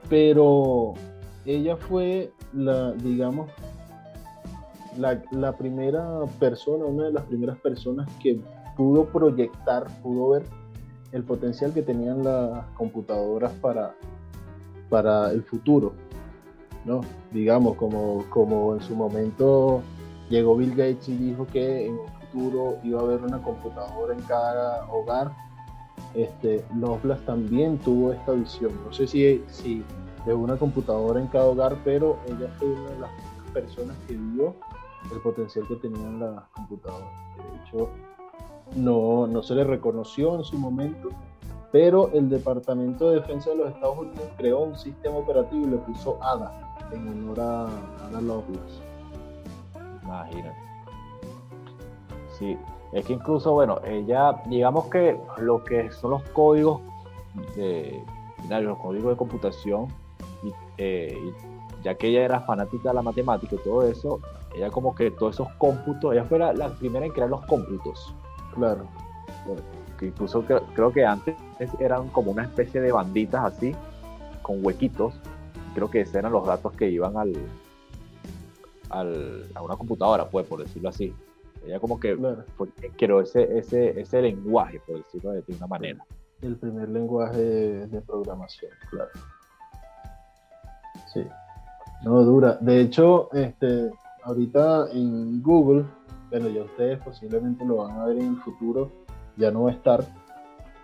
Speaker 5: pero ella fue la, digamos, la, la, primera persona, una de las primeras personas que pudo proyectar, pudo ver el potencial que tenían las computadoras para, para el futuro. ¿no? Digamos, como, como en su momento llegó Bill Gates y dijo que en un futuro iba a haber una computadora en cada hogar. Este, también tuvo esta visión. No sé si, si de una computadora en cada hogar, pero ella fue una de las personas que vio el potencial que tenían las computadoras. De hecho, no, no se le reconoció en su momento, pero el Departamento de Defensa de los Estados Unidos creó un sistema operativo y le puso ADA en honor a Ada Lovelace.
Speaker 6: Imagínate. Sí, es que incluso, bueno, ella, digamos que lo que son los códigos de, los códigos de computación, eh, ya que ella era fanática de la matemática y todo eso, ella como que todos esos cómputos, ella fue la, la primera en crear los cómputos
Speaker 5: Claro.
Speaker 6: Que incluso creo, que antes eran como una especie de banditas así, con huequitos. Creo que esos eran los datos que iban al, a una computadora, pues, por decirlo así. Ella como que creó ese, ese, ese lenguaje, por decirlo de, una manera.
Speaker 5: El primer lenguaje de, programación, claro. Sí. No dura. De hecho, este, ahorita en Google bueno, ya ustedes posiblemente lo van a ver en el futuro, ya no va a estar,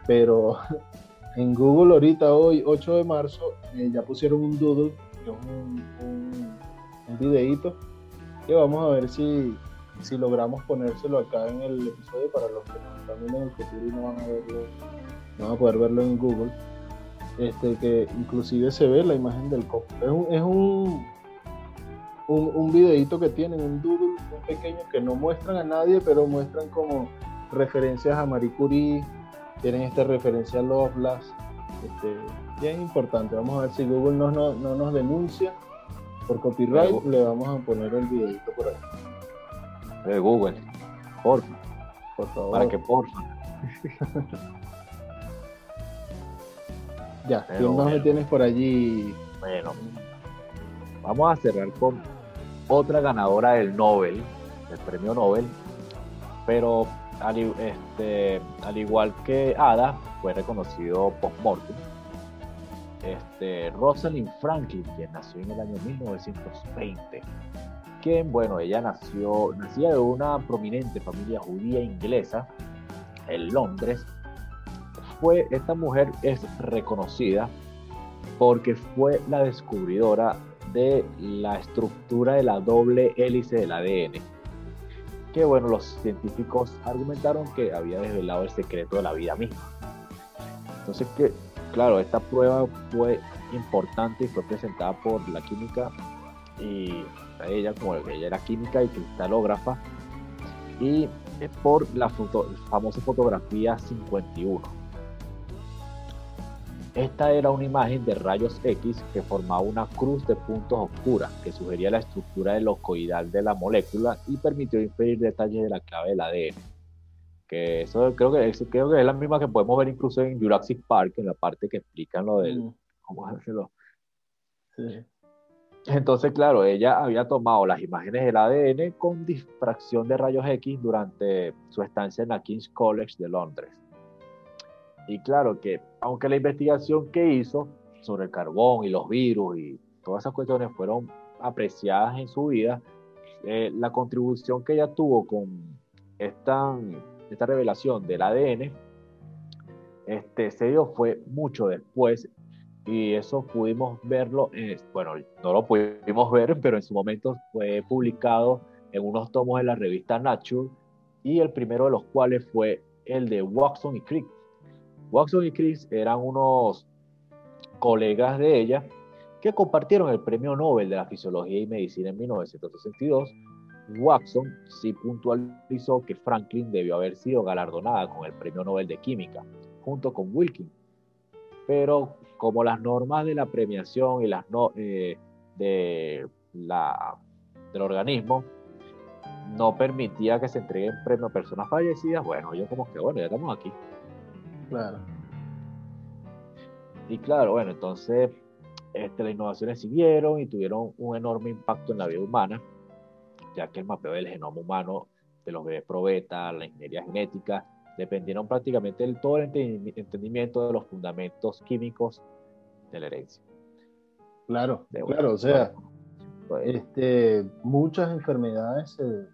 Speaker 5: pero en Google ahorita, hoy, 8 de marzo, eh, ya pusieron un doodle, que es un, un, videíto, que vamos a ver si, si logramos ponérselo acá en el episodio para los que nos están viendo en el futuro y no van a verlo, van a poder verlo en Google. Este, que inclusive se ve la imagen del copo. Es un, es un, un, un videito que tienen, un doodle pequeño que no muestran a nadie, pero muestran como referencias a Marie Curie, tienen esta referencia a Lovelace, este, bien importante. Vamos a ver si Google no, no, nos denuncia por copyright, le vamos a poner el videito por ahí.
Speaker 6: De Google, por
Speaker 5: por favor.
Speaker 6: Para que por
Speaker 5: ya, ¿quién más me tienes por allí?
Speaker 6: Bueno, vamos a cerrar con otra ganadora del Nobel, del premio Nobel, pero al, este, al igual que Ada, fue reconocido post-mortem. Este, Rosalind Franklin, quien nació en el año 1920, quien, bueno, ella nació, nacía de una prominente familia judía inglesa en Londres. Fue, esta mujer es reconocida porque fue la descubridora de la estructura de la doble hélice del ADN. Que bueno, los científicos argumentaron que había desvelado el secreto de la vida misma. Entonces que, claro, esta prueba fue importante y fue presentada por la química y ella, como ella era química y cristalógrafa, y por la famosa fotografía 51 esta era una imagen de rayos X que formaba una cruz de puntos oscuras que sugería la estructura locoidal de la molécula y permitió inferir detalles de la clave del ADN. Que eso creo que, creo que es la misma que podemos ver incluso en Jurassic Park, en la parte que explican lo del... Mm. ¿Cómo hacerlo? Entonces, claro, ella había tomado las imágenes del ADN con difracción de rayos X durante su estancia en la King's College de Londres. Y claro que, aunque la investigación que hizo sobre el carbón y los virus y todas esas cuestiones fueron apreciadas en su vida, eh, la contribución que ella tuvo con esta, esta revelación del ADN este, se dio fue mucho después y eso pudimos verlo, bueno, no lo pudimos ver, pero en su momento fue publicado en unos tomos de la revista Nature y el primero de los cuales fue el de Watson y Crick, Watson y Chris eran unos colegas de ella que compartieron el Premio Nobel de la Fisiología y Medicina en 1962. Watson sí puntualizó que Franklin debió haber sido galardonada con el Premio Nobel de Química, junto con Wilkin. Pero como las normas de la premiación y las no, eh, de la, del organismo no permitía que se entreguen premios a personas fallecidas, bueno, yo como que, bueno, ya estamos aquí.
Speaker 5: Claro.
Speaker 6: Y claro, bueno, entonces este, las innovaciones siguieron y tuvieron un enorme impacto en la vida humana, ya que el mapeo del genoma humano de los bebés probeta, la ingeniería genética, dependieron prácticamente del todo el entendimiento de los fundamentos químicos de la herencia.
Speaker 5: Claro, claro, o sea, este, muchas enfermedades se,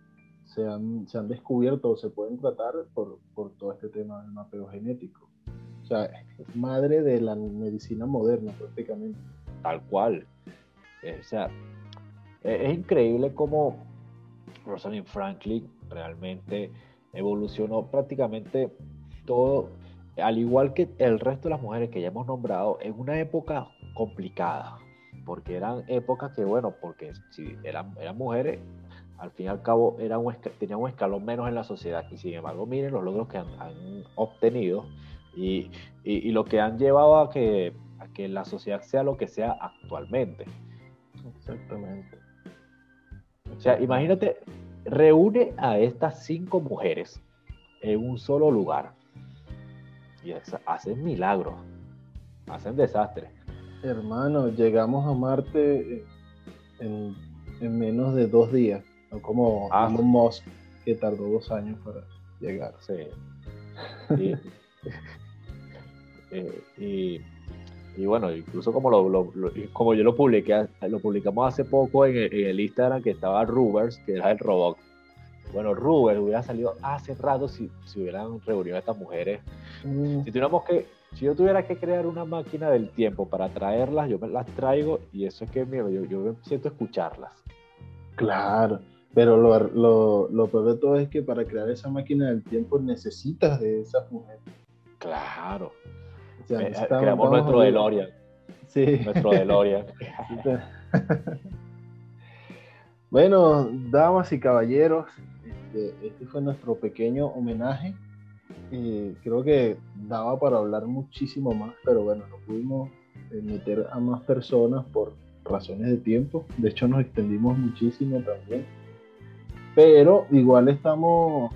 Speaker 5: se, han, se, han, descubierto o se pueden tratar por, por todo este tema del mapeo genético. O sea, madre de la medicina moderna prácticamente.
Speaker 6: Tal cual. O sea, e, es increíble cómo Rosalind Franklin realmente evolucionó prácticamente todo, al igual que el resto de las mujeres que ya hemos nombrado, en una época complicada, porque eran épocas que, bueno, porque si eran, eran mujeres, al fin y al cabo era un, tenían un escalón menos en la sociedad, y sin embargo, miren los logros que han, obtenido y, y, y, lo que han llevado a que, a que la sociedad sea lo que sea actualmente.
Speaker 5: Exactamente.
Speaker 6: O sea, imagínate, reúne a estas cinco mujeres en un solo lugar y hacen milagros, hacen desastres.
Speaker 5: Hermano, llegamos a Marte en, menos de dos días, no como ah, Elon Musk que tardó dos años para llegar.
Speaker 6: Sí. Eh, y, bueno, incluso como, lo, como yo lo publiqué, lo publicamos hace poco en el, Instagram que estaba Rubers, que era el robot. Bueno, Rubers hubiera salido hace rato si, si hubieran reunido a estas mujeres. Mm. Si tuviéramos que si yo tuviera que crear una máquina del tiempo para traerlas, yo me las traigo y eso es que mira, yo, yo siento escucharlas.
Speaker 5: Claro, pero lo, lo, lo peor de todo es que para crear esa máquina del tiempo necesitas de esas mujeres.
Speaker 6: Claro. O sea, eh, creamos nuestro DeLorean.
Speaker 5: Sí.
Speaker 6: Nuestro DeLorean.
Speaker 5: bueno, damas y caballeros, este, este fue nuestro pequeño homenaje creo que daba para hablar muchísimo más, pero bueno, no pudimos eh, meter a más personas por razones de tiempo. De hecho, nos extendimos muchísimo también. Pero igual estamos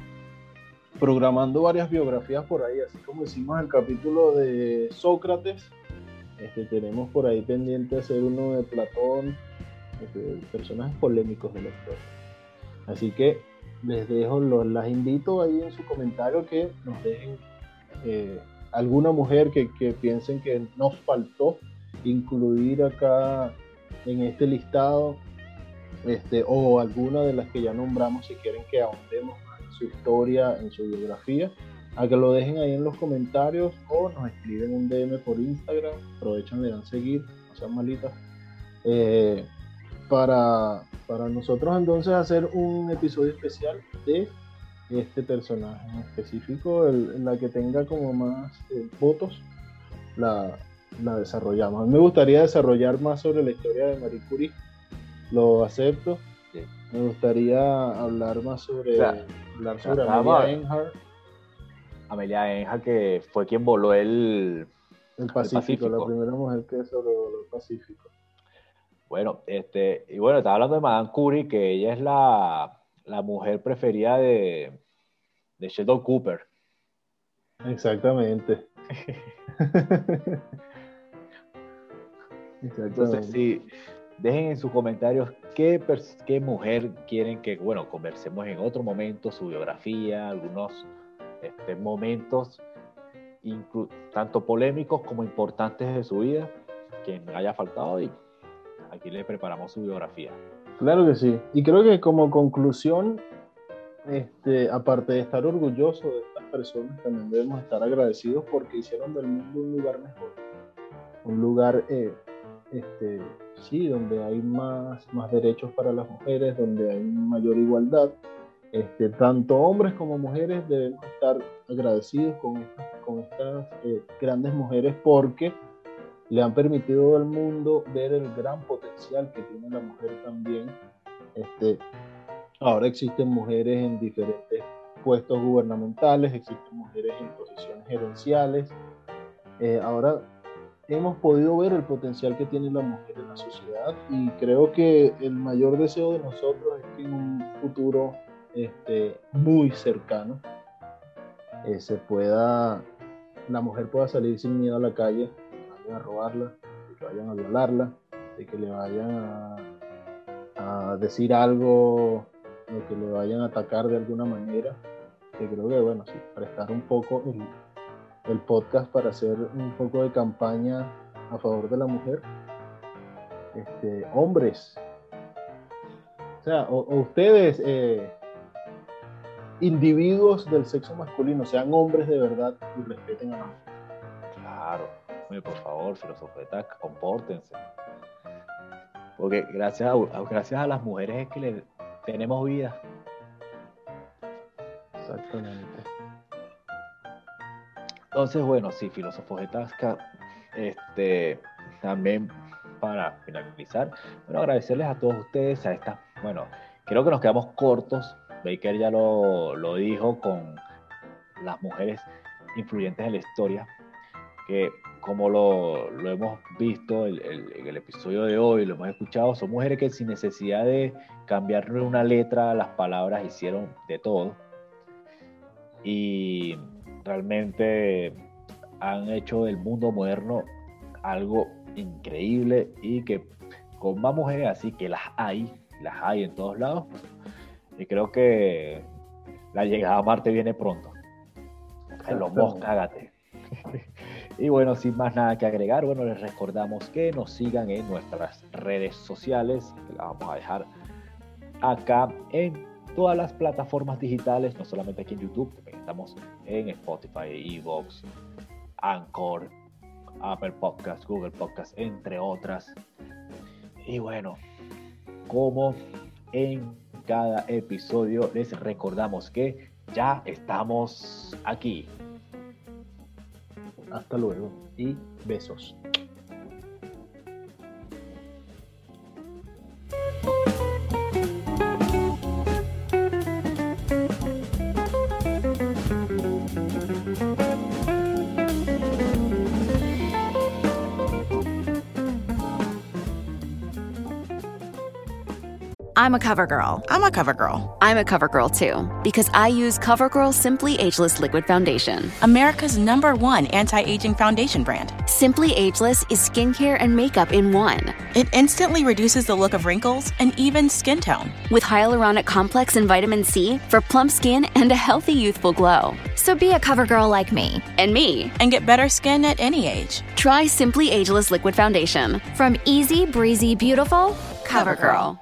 Speaker 5: programando varias biografías por ahí, así como hicimos el capítulo de Sócrates. Este, tenemos por ahí pendiente hacer uno de Platón, este, personajes polémicos de la historia. Así que les dejo, los, las invito ahí en su comentario que nos dejen eh, alguna mujer que, que, piensen que nos faltó incluir acá en este listado, este, o alguna de las que ya nombramos si quieren que ahondemos en su historia, en su biografía, a que lo dejen ahí en los comentarios o nos escriben un DM por Instagram, aprovechan, le dan seguir, no sean malitas. Eh, para, para nosotros entonces hacer un episodio especial de este personaje en específico, en la que tenga como más eh, votos, la, la desarrollamos. Me gustaría desarrollar más sobre la historia de Marie Curie, lo acepto. Me gustaría hablar más sobre, hablar sobre Amelia Earhart.
Speaker 6: Amelia Earhart, que fue quien voló el,
Speaker 5: el Pacífico, la primera mujer que sobrevoló el Pacífico.
Speaker 6: Bueno, este, y bueno, estaba hablando de Madame Curie, que ella es la, la mujer preferida de, de Sheldon Cooper.
Speaker 5: Exactamente.
Speaker 6: Entonces, sí, dejen en sus comentarios qué, mujer quieren que, bueno, conversemos en otro momento, su biografía, algunos este, momentos, tanto polémicos como importantes de su vida, que me haya faltado y aquí le preparamos su biografía.
Speaker 5: Claro que sí. Y creo que como conclusión, este, aparte de estar orgulloso de estas personas, también debemos estar agradecidos porque hicieron del mundo un lugar mejor. Un lugar, eh, este, sí, donde hay más, más derechos para las mujeres, donde hay mayor igualdad. Este, tanto hombres como mujeres debemos estar agradecidos con, con estas eh, grandes mujeres porque le han permitido al mundo ver el gran potencial que tiene la mujer también. Este, ahora existen mujeres en diferentes puestos gubernamentales, existen mujeres en posiciones gerenciales. Eh, ahora hemos podido ver el potencial que tiene la mujer en la sociedad y creo que el mayor deseo de nosotros es que en un futuro este, muy cercano eh, se pueda, la mujer pueda salir sin miedo a la calle, que vayan a robarla, que vayan a violarla, de que le vayan a, decir algo, de que le vayan a atacar de alguna manera. Que creo que, bueno, sí, prestar un poco el, el podcast para hacer un poco de campaña a favor de la mujer. Este, hombres, o sea, o, ustedes, eh, individuos del sexo masculino, sean hombres de verdad y respeten a la mujer.
Speaker 6: Claro, por favor, filosofetas, compórtense. Porque gracias a, gracias a las mujeres es que le tenemos vida.
Speaker 5: Exactamente.
Speaker 6: Entonces, bueno, sí, filósofos de Tasca, este, también para finalizar, bueno, agradecerles a todos ustedes, a esta, bueno, creo que nos quedamos cortos, Baker ya lo, lo dijo con las mujeres influyentes en la historia, que como lo, lo hemos visto en el, episodio de hoy, lo hemos escuchado, son mujeres que sin necesidad de cambiarle una letra las palabras hicieron de todo. Y realmente han hecho del mundo moderno algo increíble y que con más mujeres así que las hay, las hay en todos lados, y creo que la llegada a Marte viene pronto. Los vos cágate. y bueno, sin más nada que agregar, bueno, les recordamos que nos sigan en nuestras redes sociales, que las vamos a dejar acá en todas las plataformas digitales, no solamente aquí en YouTube, también estamos en Spotify, Evox, Anchor, Apple Podcast, Google Podcast, entre otras. Y bueno, como en cada episodio les recordamos que ya estamos aquí.
Speaker 5: Hasta luego y besos.
Speaker 10: I'm a cover girl.
Speaker 11: I'm a cover girl.
Speaker 10: I'm a cover girl too, because I use CoverGirl Simply Ageless Liquid Foundation.
Speaker 11: America's number one anti aging foundation brand.
Speaker 10: Simply Ageless is skincare and makeup in one.
Speaker 11: It instantly reduces the look of wrinkles and even skin tone.
Speaker 10: With hyaluronic complex and vitamin C for plump skin and a healthy youthful glow.
Speaker 12: So be a cover girl like me.
Speaker 10: And me.
Speaker 11: And get better skin at any age.
Speaker 10: Try Simply Ageless Liquid Foundation.
Speaker 12: From easy, breezy, beautiful,
Speaker 10: CoverGirl.